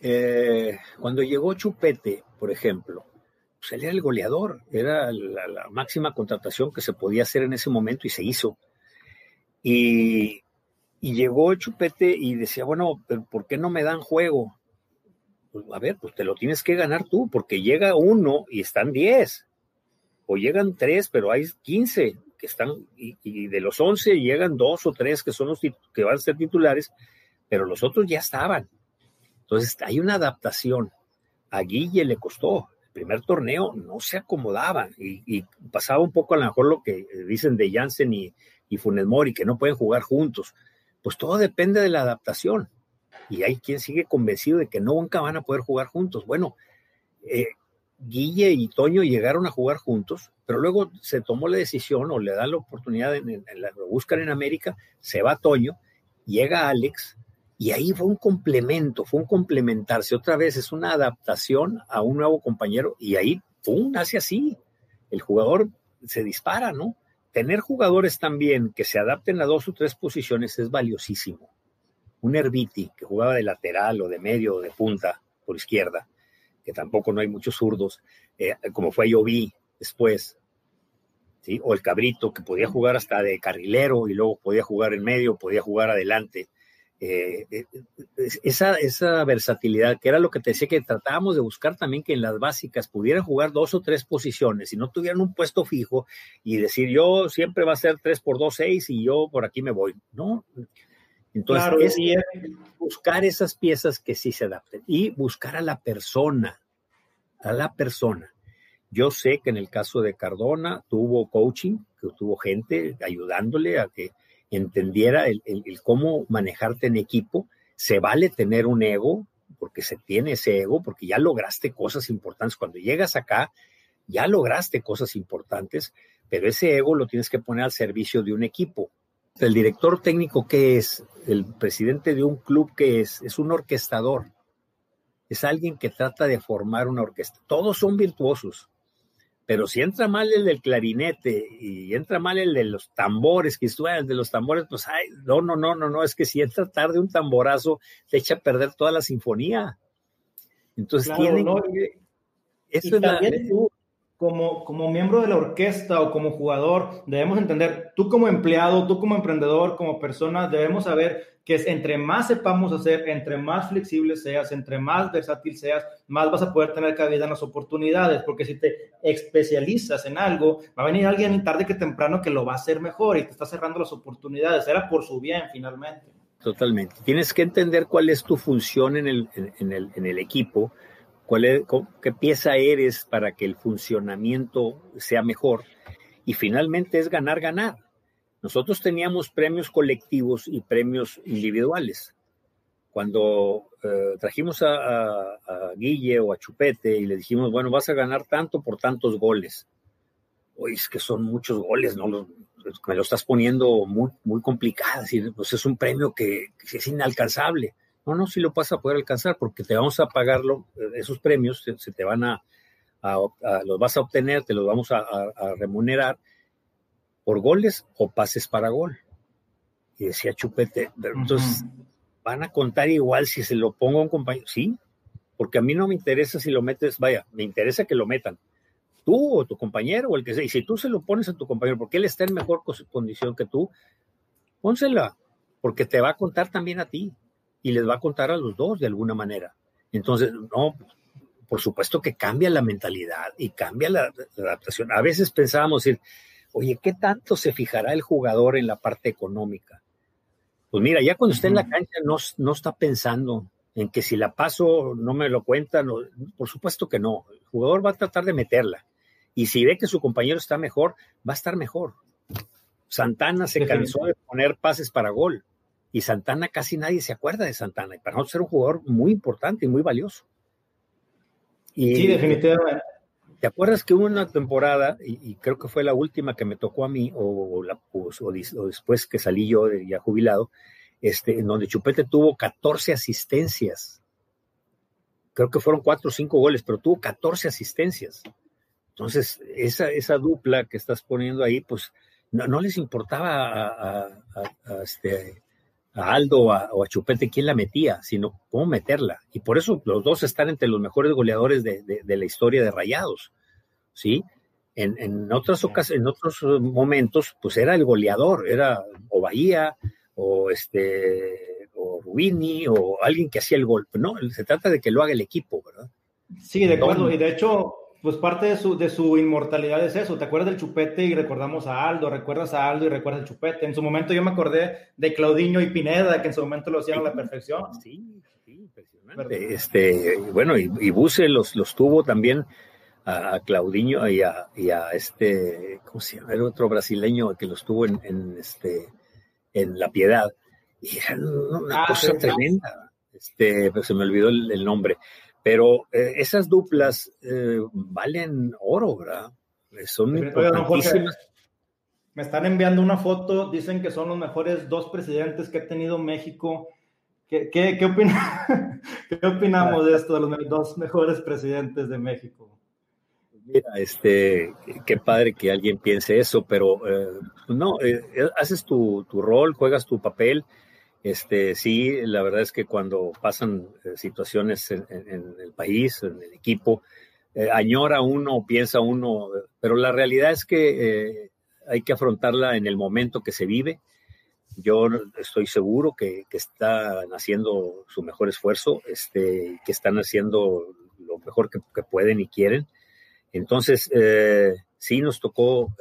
eh, cuando llegó Chupete, por ejemplo, pues él era el goleador, era la máxima contratación que se podía hacer en ese momento y se hizo. Y y llegó Chupete y decía, bueno, ¿por qué no me dan juego? Pues, a ver, pues te lo tienes que ganar tú, porque llega uno y están diez. O llegan tres, pero hay quince que están, y, de los once llegan dos o tres que son los que van a ser titulares, pero los otros ya estaban. Entonces hay una adaptación. A Guille le costó. El primer torneo no se acomodaba y, pasaba un poco a lo mejor lo que dicen de Jansen y, y Funes Mori, que no pueden jugar juntos pues todo depende de la adaptación. Y hay quien sigue convencido de que nunca van a poder jugar juntos. Bueno, eh, Guille y Toño llegaron a jugar juntos, pero luego se tomó la decisión o le dan la oportunidad, en, lo buscan en América, se va Toño, llega Alex, y ahí fue un complemento, fue un complementarse. Otra vez es una adaptación a un nuevo compañero, y ahí, ¡pum!, hace así. El jugador se dispara, ¿no? Tener jugadores también que se adapten a dos o tres posiciones es valiosísimo. Un Herbiti que jugaba de lateral o de medio o de punta por izquierda, que tampoco no hay muchos zurdos, eh, como fue Yoví después, o el Cabrito que podía jugar hasta de carrilero y luego podía jugar en medio, podía jugar adelante. Eh, eh, esa, esa versatilidad, que era lo que te decía que tratábamos de buscar también que en las básicas pudieran jugar dos o tres posiciones y no tuvieran un puesto fijo y decir yo siempre va a ser tres por dos, seis y yo por aquí me voy. No. Entonces, es buscar esas piezas que sí se adapten y buscar a la persona, a la persona. Yo sé que en el caso de Cardona tuvo coaching, que tuvo gente ayudándole a que entendiera el, cómo manejarte en equipo. Se vale tener un ego, porque se tiene ese ego, porque ya lograste cosas importantes. Cuando llegas acá, ya lograste cosas importantes, pero ese ego lo tienes que poner al servicio de un equipo. El director técnico, ¿qué es? El presidente de un club, ¿qué es? Es un orquestador. Es alguien que trata de formar una orquesta. Todos son virtuosos. Pero si entra mal el del clarinete y entra mal el de los tambores, que estuvo el de los tambores, pues ay, no, no, no, no, no, es que si entra tarde un tamborazo, te echa a perder toda la sinfonía. Entonces tienen. eso es también tú, como, como miembro de la orquesta o como jugador, debemos entender, tú como empleado, tú como emprendedor, como persona, debemos saber que es entre más sepamos hacer, entre más flexible seas, entre más versátil seas, más vas a poder tener cabida en las oportunidades, porque si te especializas en algo, va a venir alguien tarde que temprano que lo va a hacer mejor y te está cerrando las oportunidades, era por su bien finalmente. Totalmente. Tienes que entender cuál es tu función en el, en, el, en el equipo, cuál es, qué pieza eres para que el funcionamiento sea mejor y finalmente es ganar, ganar nosotros teníamos premios colectivos y premios individuales. Cuando eh, trajimos a, Guille o a Chupete y le dijimos, bueno, vas a ganar tanto por tantos goles, oye, es que son muchos goles, ¿no? me lo estás poniendo muy, muy complicado, pues es un premio que, es inalcanzable. No, no, sí lo vas a poder alcanzar porque te vamos a pagarlo, eh, esos premios se, te van a, los vas a obtener, te los vamos a, remunerar por goles o pases para gol. Y decía Chupete, entonces van a contar igual si se lo pongo a un compañero. Sí, porque a mí no me interesa si lo metes, vaya, me interesa que lo metan tú o tu compañero o el que sea. Y si tú se lo pones a tu compañero porque él está en mejor condición que tú, pónsela, porque te va a contar también a ti y les va a contar a los dos de alguna manera. Entonces, no, por supuesto que cambia la mentalidad y cambia la, adaptación. A veces pensábamos decir, oye, ¿qué tanto se fijará el jugador en la parte económica? Pues mira, ya cuando está en la cancha no, no está pensando en que si la paso no me lo cuentan, por supuesto que no. El jugador va a tratar de meterla. Y si ve que su compañero está mejor, va a estar mejor. Santana se cansó de poner pases para gol. Y Santana casi nadie se acuerda de Santana. Y para nosotros era un jugador muy importante y muy valioso. sí, definitivamente. ¿Te acuerdas que hubo una temporada, y, creo que fue la última que me tocó a mí, o, después que salí yo ya jubilado, este, en donde Chupete tuvo 14 asistencias? Creo que fueron 4 o 5 goles, pero tuvo 14 asistencias. Entonces, esa, esa dupla que estás poniendo ahí, pues no, les importaba a, este, a Aldo o a, Chupete quién la metía, sino cómo meterla. Y por eso los dos están entre los mejores goleadores de, la historia de Rayados. ¿Sí? En, en, otras en otros momentos, pues era el goleador, era o Bahía, o este, o Rubini, o alguien que hacía el golpe. No, se trata de que lo haga el equipo, ¿verdad? Sí, de acuerdo. Y de hecho, pues parte de su, de su inmortalidad es eso. ¿Te acuerdas del chupete y recordamos a Aldo? ¿Recuerdas a Aldo y recuerdas el chupete? En su momento yo me acordé de Claudinho y Pineda, que en su momento lo hacían a la perfección. Sí, sí, impresionante. Este, bueno, y, y Buse los, los tuvo también a, Claudinho y a, y a, este, ¿cómo se llama? Era otro brasileño que los tuvo en, en este, en La Piedad. Y era una ah, cosa tremenda. Este, pero se me olvidó el nombre. Pero eh, esas duplas eh, valen oro, ¿verdad? Son importantísimas. Me están enviando una foto, dicen que son los mejores dos presidentes que ha tenido México. ¿Qué, qué, qué, ¿qué opinamos de esto, de los dos mejores presidentes de México? Mira, este, qué padre que alguien piense eso, pero eh, no, haces tu, tu, rol, juegas tu papel este, sí, la verdad es que cuando pasan eh, situaciones en, el país, en el equipo, eh, añora uno, piensa uno, pero la realidad es que eh, hay que afrontarla en el momento que se vive. Yo estoy seguro que, están haciendo su mejor esfuerzo, este, que están haciendo lo mejor que, pueden y quieren. Entonces, sí nos tocó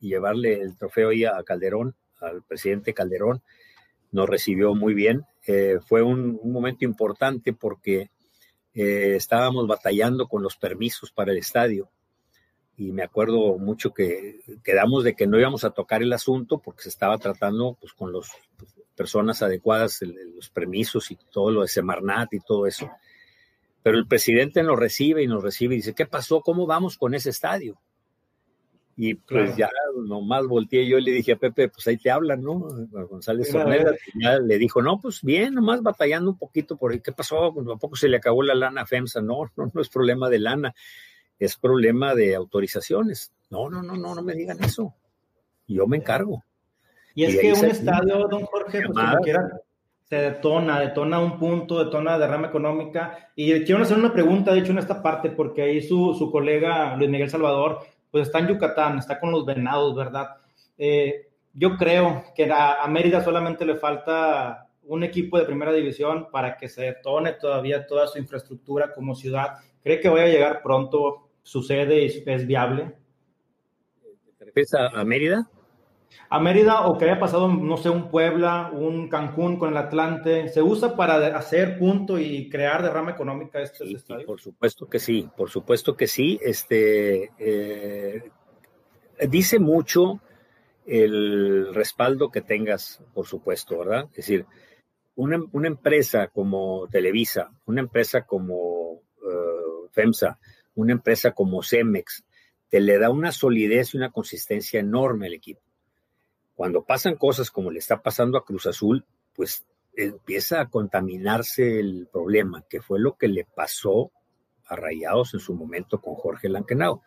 llevarle el trofeo ahí a Calderón, al presidente Calderón nos recibió muy bien. Eh, fue un, momento importante porque eh, estábamos batallando con los permisos para el estadio y me acuerdo mucho que quedamos de que no íbamos a tocar el asunto porque se estaba tratando pues, con las personas adecuadas, los permisos y todo lo de Semarnat y todo eso. Pero el presidente nos recibe y nos recibe y dice, ¿qué pasó? ¿Cómo vamos con ese estadio? Y pues ya nomás volteé yo y le dije a Pepe, pues ahí te hablan, ¿no? A González ya le dijo, no, pues bien, nomás batallando un poquito por ahí. ¿Qué pasó? Pues, ¿A poco se le acabó la lana a FEMSA? No, no, no es problema de lana, es problema de autorizaciones. No, no, no, no, no me digan eso. Yo me encargo. Y es que un estadio, don Jorge, pues como quiera, se detona, detona un punto, detona derrama económica. Y quiero hacer una pregunta, de hecho, en esta parte, porque ahí su, su colega Luis Miguel Salvador pues está en Yucatán, está con los venados, ¿verdad? Eh, yo creo que a, Mérida solamente le falta un equipo de primera división para que se detone todavía toda su infraestructura como ciudad. ¿Cree que vaya a llegar pronto? ¿Sucede y es viable? ¿Te refieres a Mérida? A Mérida o que haya pasado, no sé, un Puebla, un Cancún con el Atlante, ¿se usa para hacer punto y crear derrama económica estos estadios? por supuesto que sí, por supuesto que sí. Este, eh, dice mucho el respaldo que tengas, por supuesto, ¿verdad? Es decir, una, empresa como Televisa, una empresa como eh, FEMSA, una empresa como Cemex, te le da una solidez y una consistencia enorme al equipo. Cuando pasan cosas como le está pasando a Cruz Azul, pues empieza a contaminarse el problema, que fue lo que le pasó a Rayados en su momento con Jorge Lankenau.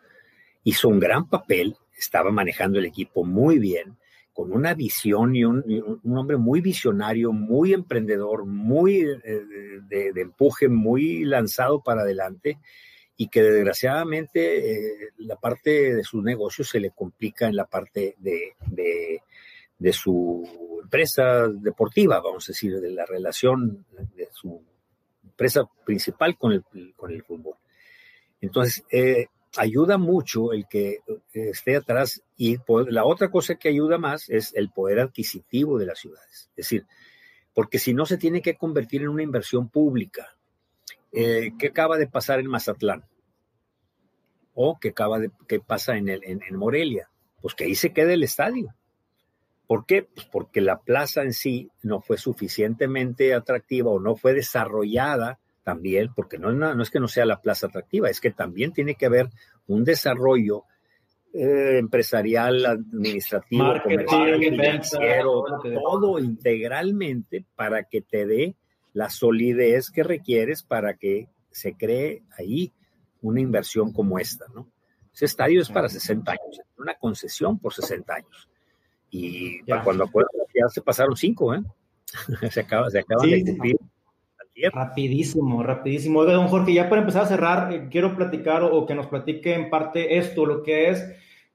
Hizo un gran papel, estaba manejando el equipo muy bien, con una visión y un, hombre muy visionario, muy emprendedor, muy eh, de, empuje, muy lanzado para adelante y que desgraciadamente eh, la parte de su negocio se le complica en la parte de, su empresa deportiva, vamos a decir, de la relación de su empresa principal con el, con el fútbol. Entonces, eh, ayuda mucho el que eh, esté atrás y la otra cosa que ayuda más es el poder adquisitivo de las ciudades. Es decir, porque si no se tiene que convertir en una inversión pública. Eh, ¿Qué acaba de pasar en Mazatlán? ¿O qué, acaba de, qué pasa en, el, en, Morelia? Pues que ahí se quede el estadio. ¿Por qué? Pues porque la plaza en sí no fue suficientemente atractiva o no fue desarrollada también, porque no, no, es que no sea la plaza atractiva, es que también tiene que haber un desarrollo eh, empresarial, administrativo, comercial, financiero, todo integralmente para que te dé la solidez que requieres para que se cree ahí una inversión como esta, ¿no? Ese estadio es para 60 años, una concesión por 60 años. Y para cuando acuerdo, ya se pasaron cinco, ¿eh? se, acaba, se acaban de cumplir Rapidísimo, rapidísimo. Oiga, don Jorge, ya para empezar a cerrar, eh, quiero platicar o, que nos platique en parte esto, lo que es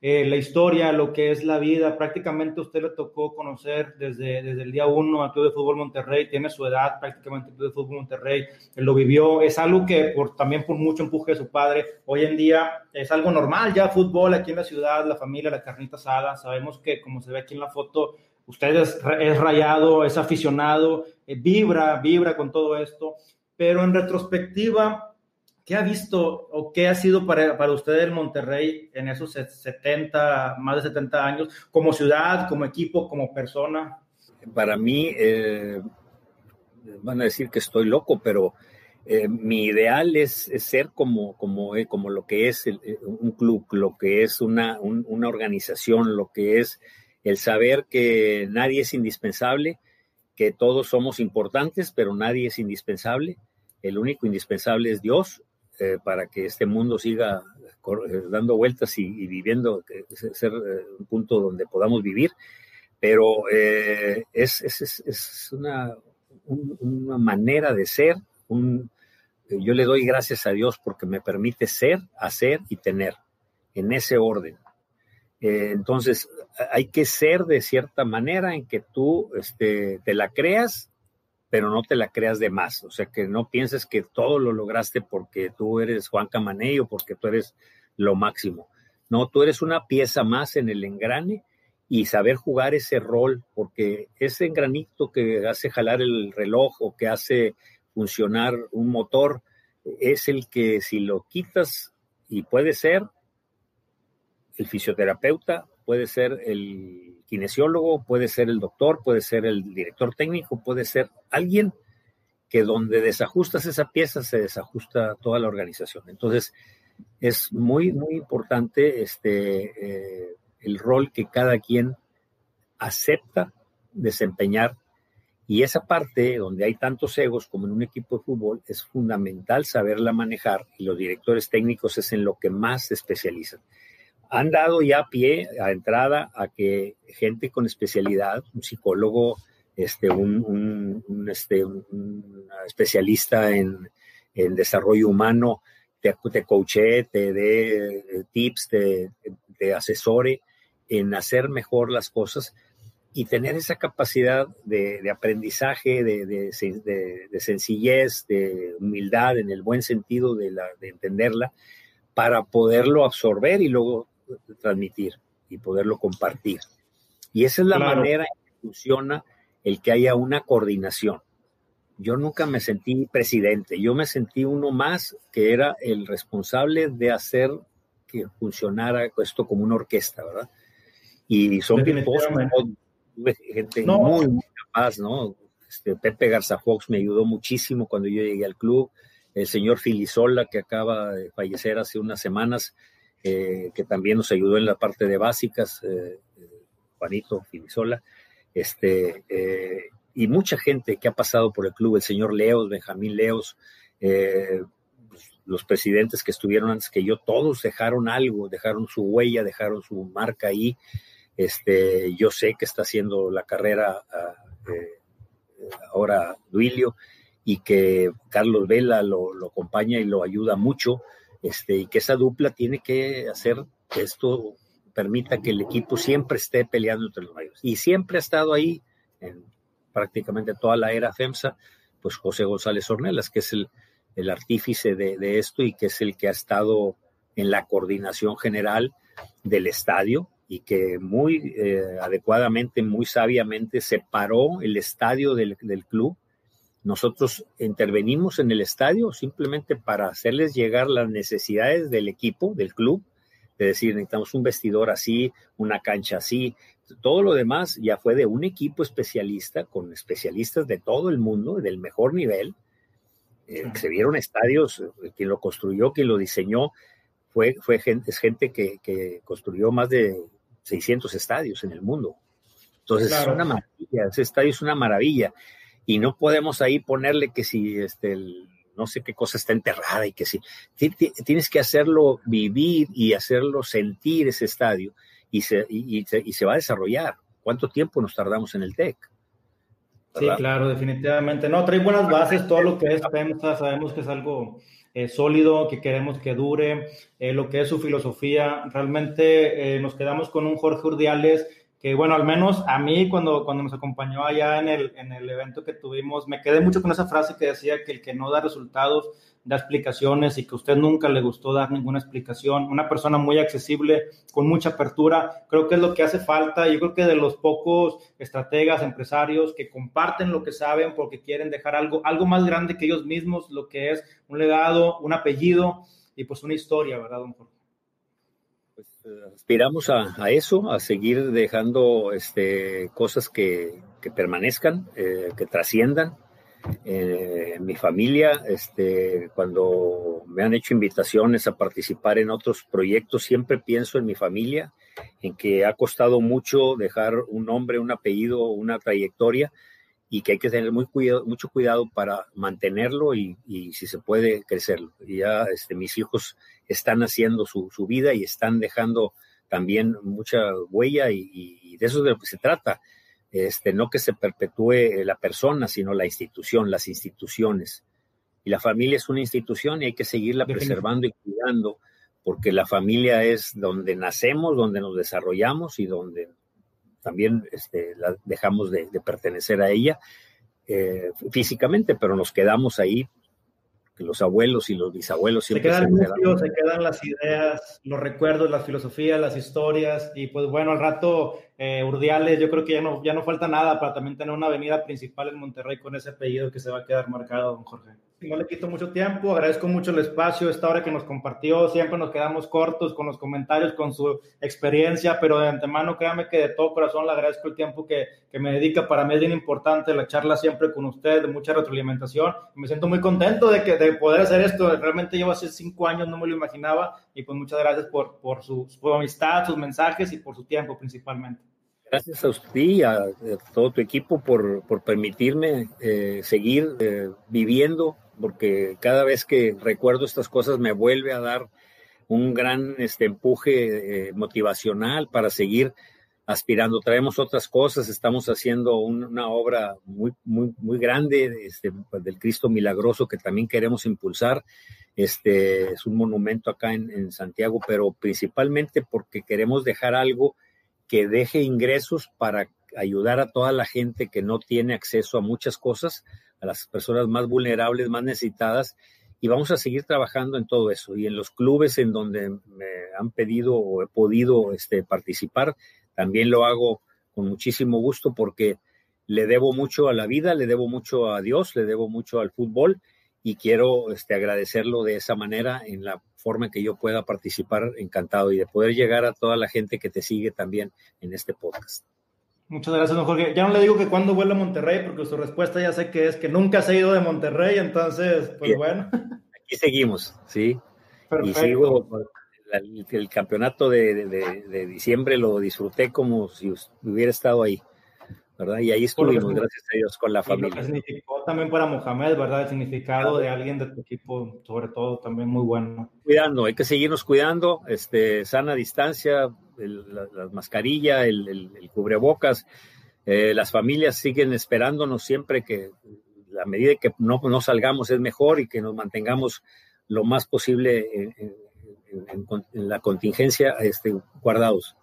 eh, la historia, lo que es la vida. Prácticamente usted le tocó conocer desde, desde el día uno al Club de Fútbol Monterrey, tiene su edad prácticamente Club de Fútbol Monterrey, lo vivió, es algo que por, también por mucho empuje de su padre, hoy en día es algo normal ya fútbol aquí en la ciudad, la familia, la carnita asada, sabemos que como se ve aquí en la foto, usted es, rayado, es aficionado, eh, vibra, vibra con todo esto, pero en retrospectiva, ¿qué ha visto o qué ha sido para, para usted el Monterrey en esos 70, más de 70 años, como ciudad, como equipo, como persona? Para mí, eh, van a decir que estoy loco, pero eh, mi ideal es, ser como, como, como lo que es un club, lo que es una, una organización, lo que es el saber que nadie es indispensable, que todos somos importantes, pero nadie es indispensable. El único indispensable es Dios eh, para que este mundo siga eh, dando vueltas y, viviendo, ser eh, un punto donde podamos vivir. Pero es, es, una, una, manera de ser. Yo le doy gracias a Dios porque me permite ser, hacer y tener en ese orden. entonces, hay que ser de cierta manera en que tú este, te la creas, pero no te la creas de más. O sea, que no pienses que todo lo lograste porque tú eres Juan Camaney o porque tú eres lo máximo. No, tú eres una pieza más en el engrane y saber jugar ese rol, porque ese engranito que hace jalar el reloj o que hace funcionar un motor es el que si lo quitas y puede ser el fisioterapeuta puede ser el kinesiólogo, puede ser el doctor, puede ser el director técnico, puede ser alguien que donde desajustas esa pieza se desajusta toda la organización. Entonces, es muy, muy importante este, eh, el rol que cada quien acepta desempeñar y esa parte donde hay tantos egos como en un equipo de fútbol es fundamental saberla manejar y los directores técnicos es en lo que más se especializan han dado ya pie a entrada a que gente con especialidad, un psicólogo, este, un, este, un especialista en, desarrollo humano, te, te coache, te dé eh, tips, te, te, asesore en hacer mejor las cosas y tener esa capacidad de, aprendizaje, de, de, sencillez, de humildad, en el buen sentido de, la, de entenderla, para poderlo absorber y luego transmitir y poderlo compartir. Y esa es la manera en que funciona el que haya una coordinación. Yo nunca me sentí presidente, yo me sentí uno más que era el responsable de hacer que funcionara esto como una orquesta, ¿verdad? Y son tuve gente muy, muy capaz, ¿no? Este, Pepe Garza Fox me ayudó muchísimo cuando yo llegué al club, el señor Filisola, que acaba de fallecer hace unas semanas, que también nos ayudó en la parte de básicas, Juanito Finisola, este, y mucha gente que ha pasado por el club, el señor Leos, Benjamín Leos, los presidentes que estuvieron antes que yo, todos dejaron algo, dejaron su huella, dejaron su marca ahí. Este, yo sé que está haciendo la carrera ah, eh, ahora Duilio y que Carlos Vela lo, lo, acompaña y lo ayuda mucho, este, y que esa dupla tiene que hacer que esto permita que el equipo siempre esté peleando entre los mayores. Y siempre ha estado ahí en prácticamente toda la era FEMSA, pues José González Ornelas, que es el, el artífice de, esto y que es el que ha estado en la coordinación general del estadio y que muy eh, adecuadamente, muy sabiamente separó el estadio del, club. Nosotros intervenimos en el estadio simplemente para hacerles llegar las necesidades del equipo, del club, de decir, necesitamos un vestidor así, una cancha así. Todo lo demás ya fue de un equipo especialista, con especialistas de todo el mundo, del mejor nivel, eh, se vieron estadios, eh, quien lo construyó, quien lo diseñó, fue, fue gente, es gente que, construyó más de 600 estadios en el mundo. Entonces es una maravilla, ese estadio es una maravilla. Y no podemos ahí ponerle que si este, no sé qué cosa está enterrada y que si tienes que hacerlo vivir y hacerlo sentir ese estadio y se, y se va a desarrollar. ¿Cuánto tiempo nos tardamos en el TEC? Sí, claro, definitivamente. No, trae buenas bases, todo lo que es PEMSA, sabemos que es algo eh, sólido, que queremos que dure, eh, lo que es su filosofía. Realmente eh, nos quedamos con un Jorge Urdiales que, bueno, al menos a mí cuando, cuando nos acompañó allá en el, en el evento que tuvimos, me quedé mucho con esa frase que decía que el que no da resultados da explicaciones y que a usted nunca le gustó dar ninguna explicación. Una persona muy accesible, con mucha apertura, creo que es lo que hace falta. Yo creo que de los pocos estrategas, empresarios que comparten lo que saben porque quieren dejar algo, algo más grande que ellos mismos, lo que es un legado, un apellido y pues una historia, ¿verdad, don Jorge? Aspiramos a, eso, a seguir dejando este, cosas que, permanezcan, eh, que trasciendan eh, mi familia, este, cuando me han hecho invitaciones a participar en otros proyectos, siempre pienso en mi familia, en que ha costado mucho dejar un nombre, un apellido, una trayectoria y que hay que tener muy cuidado, mucho cuidado para mantenerlo y, si se puede crecerlo. Y ya este, mis hijos están haciendo su, vida y están dejando también mucha huella y, y de eso es de lo que se trata este, no que se perpetúe la persona, sino la institución, las instituciones. Y la familia es una institución y hay que seguirla preservando y cuidando, porque la familia es donde nacemos, donde nos desarrollamos y donde también este, la dejamos de, pertenecer a ella eh, físicamente, pero nos quedamos ahí que los abuelos y los bisabuelos siempre se quedan, se, se quedan las ideas, los recuerdos, las filosofías, las historias y pues bueno, al rato eh, Urdiales, yo creo que ya no, ya no falta nada para también tener una avenida principal en Monterrey con ese apellido que se va a quedar marcado, don Jorge. No le quito mucho tiempo, agradezco mucho el espacio, esta hora que nos compartió, siempre nos quedamos cortos con los comentarios, con su experiencia, pero de antemano créame que de todo corazón le agradezco el tiempo que, que me dedica, para mí es bien importante la charla siempre con usted, de mucha retroalimentación, me siento muy contento de, que, de poder hacer esto, realmente llevo hace cinco años, no me lo imaginaba, y pues muchas gracias por, por su, amistad, sus mensajes y por su tiempo principalmente. Gracias a usted y a, todo tu equipo por, por permitirme eh, seguir eh, viviendo, porque cada vez que recuerdo estas cosas me vuelve a dar un gran este, empuje eh, motivacional para seguir aspirando. Traemos otras cosas, estamos haciendo una obra muy, muy, muy grande este, del Cristo Milagroso que también queremos impulsar. Este es un monumento acá en, en Santiago, pero principalmente porque queremos dejar algo que deje ingresos para ayudar a toda la gente que no tiene acceso a muchas cosas, a las personas más vulnerables, más necesitadas, y vamos a seguir trabajando en todo eso. Y en los clubes en donde me han pedido o he podido este, participar, también lo hago con muchísimo gusto porque le debo mucho a la vida, le debo mucho a Dios, le debo mucho al fútbol y quiero este, agradecerlo de esa manera en la forma en que yo pueda participar, encantado y de poder llegar a toda la gente que te sigue también en este podcast. Muchas gracias, don Jorge. Ya no le digo que cuando vuelve a Monterrey, porque su respuesta ya sé que es que nunca se ha ido de Monterrey, entonces, pues bueno. Aquí seguimos, sí. Y sigo el, campeonato de, diciembre lo disfruté como si hubiera estado ahí, ¿verdad? Y ahí estuvimos, gracias a Dios, con la familia. Lo significó también para Mohamed, ¿verdad? El significado de alguien de tu equipo, sobre todo, también muy bueno. Cuidando, hay que seguirnos cuidando, este, sana distancia, la, la, mascarilla, el, cubrebocas. Eh, las familias siguen esperándonos siempre que la medida que no, no salgamos es mejor y que nos mantengamos lo más posible en, la contingencia este, guardados.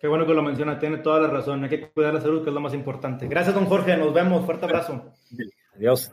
Qué bueno que lo menciona, tiene toda la razón. Hay que cuidar la salud, que es lo más importante. Gracias, don Jorge. Nos vemos. Fuerte abrazo. Adiós.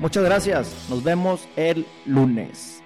Muchas gracias. Nos vemos el lunes.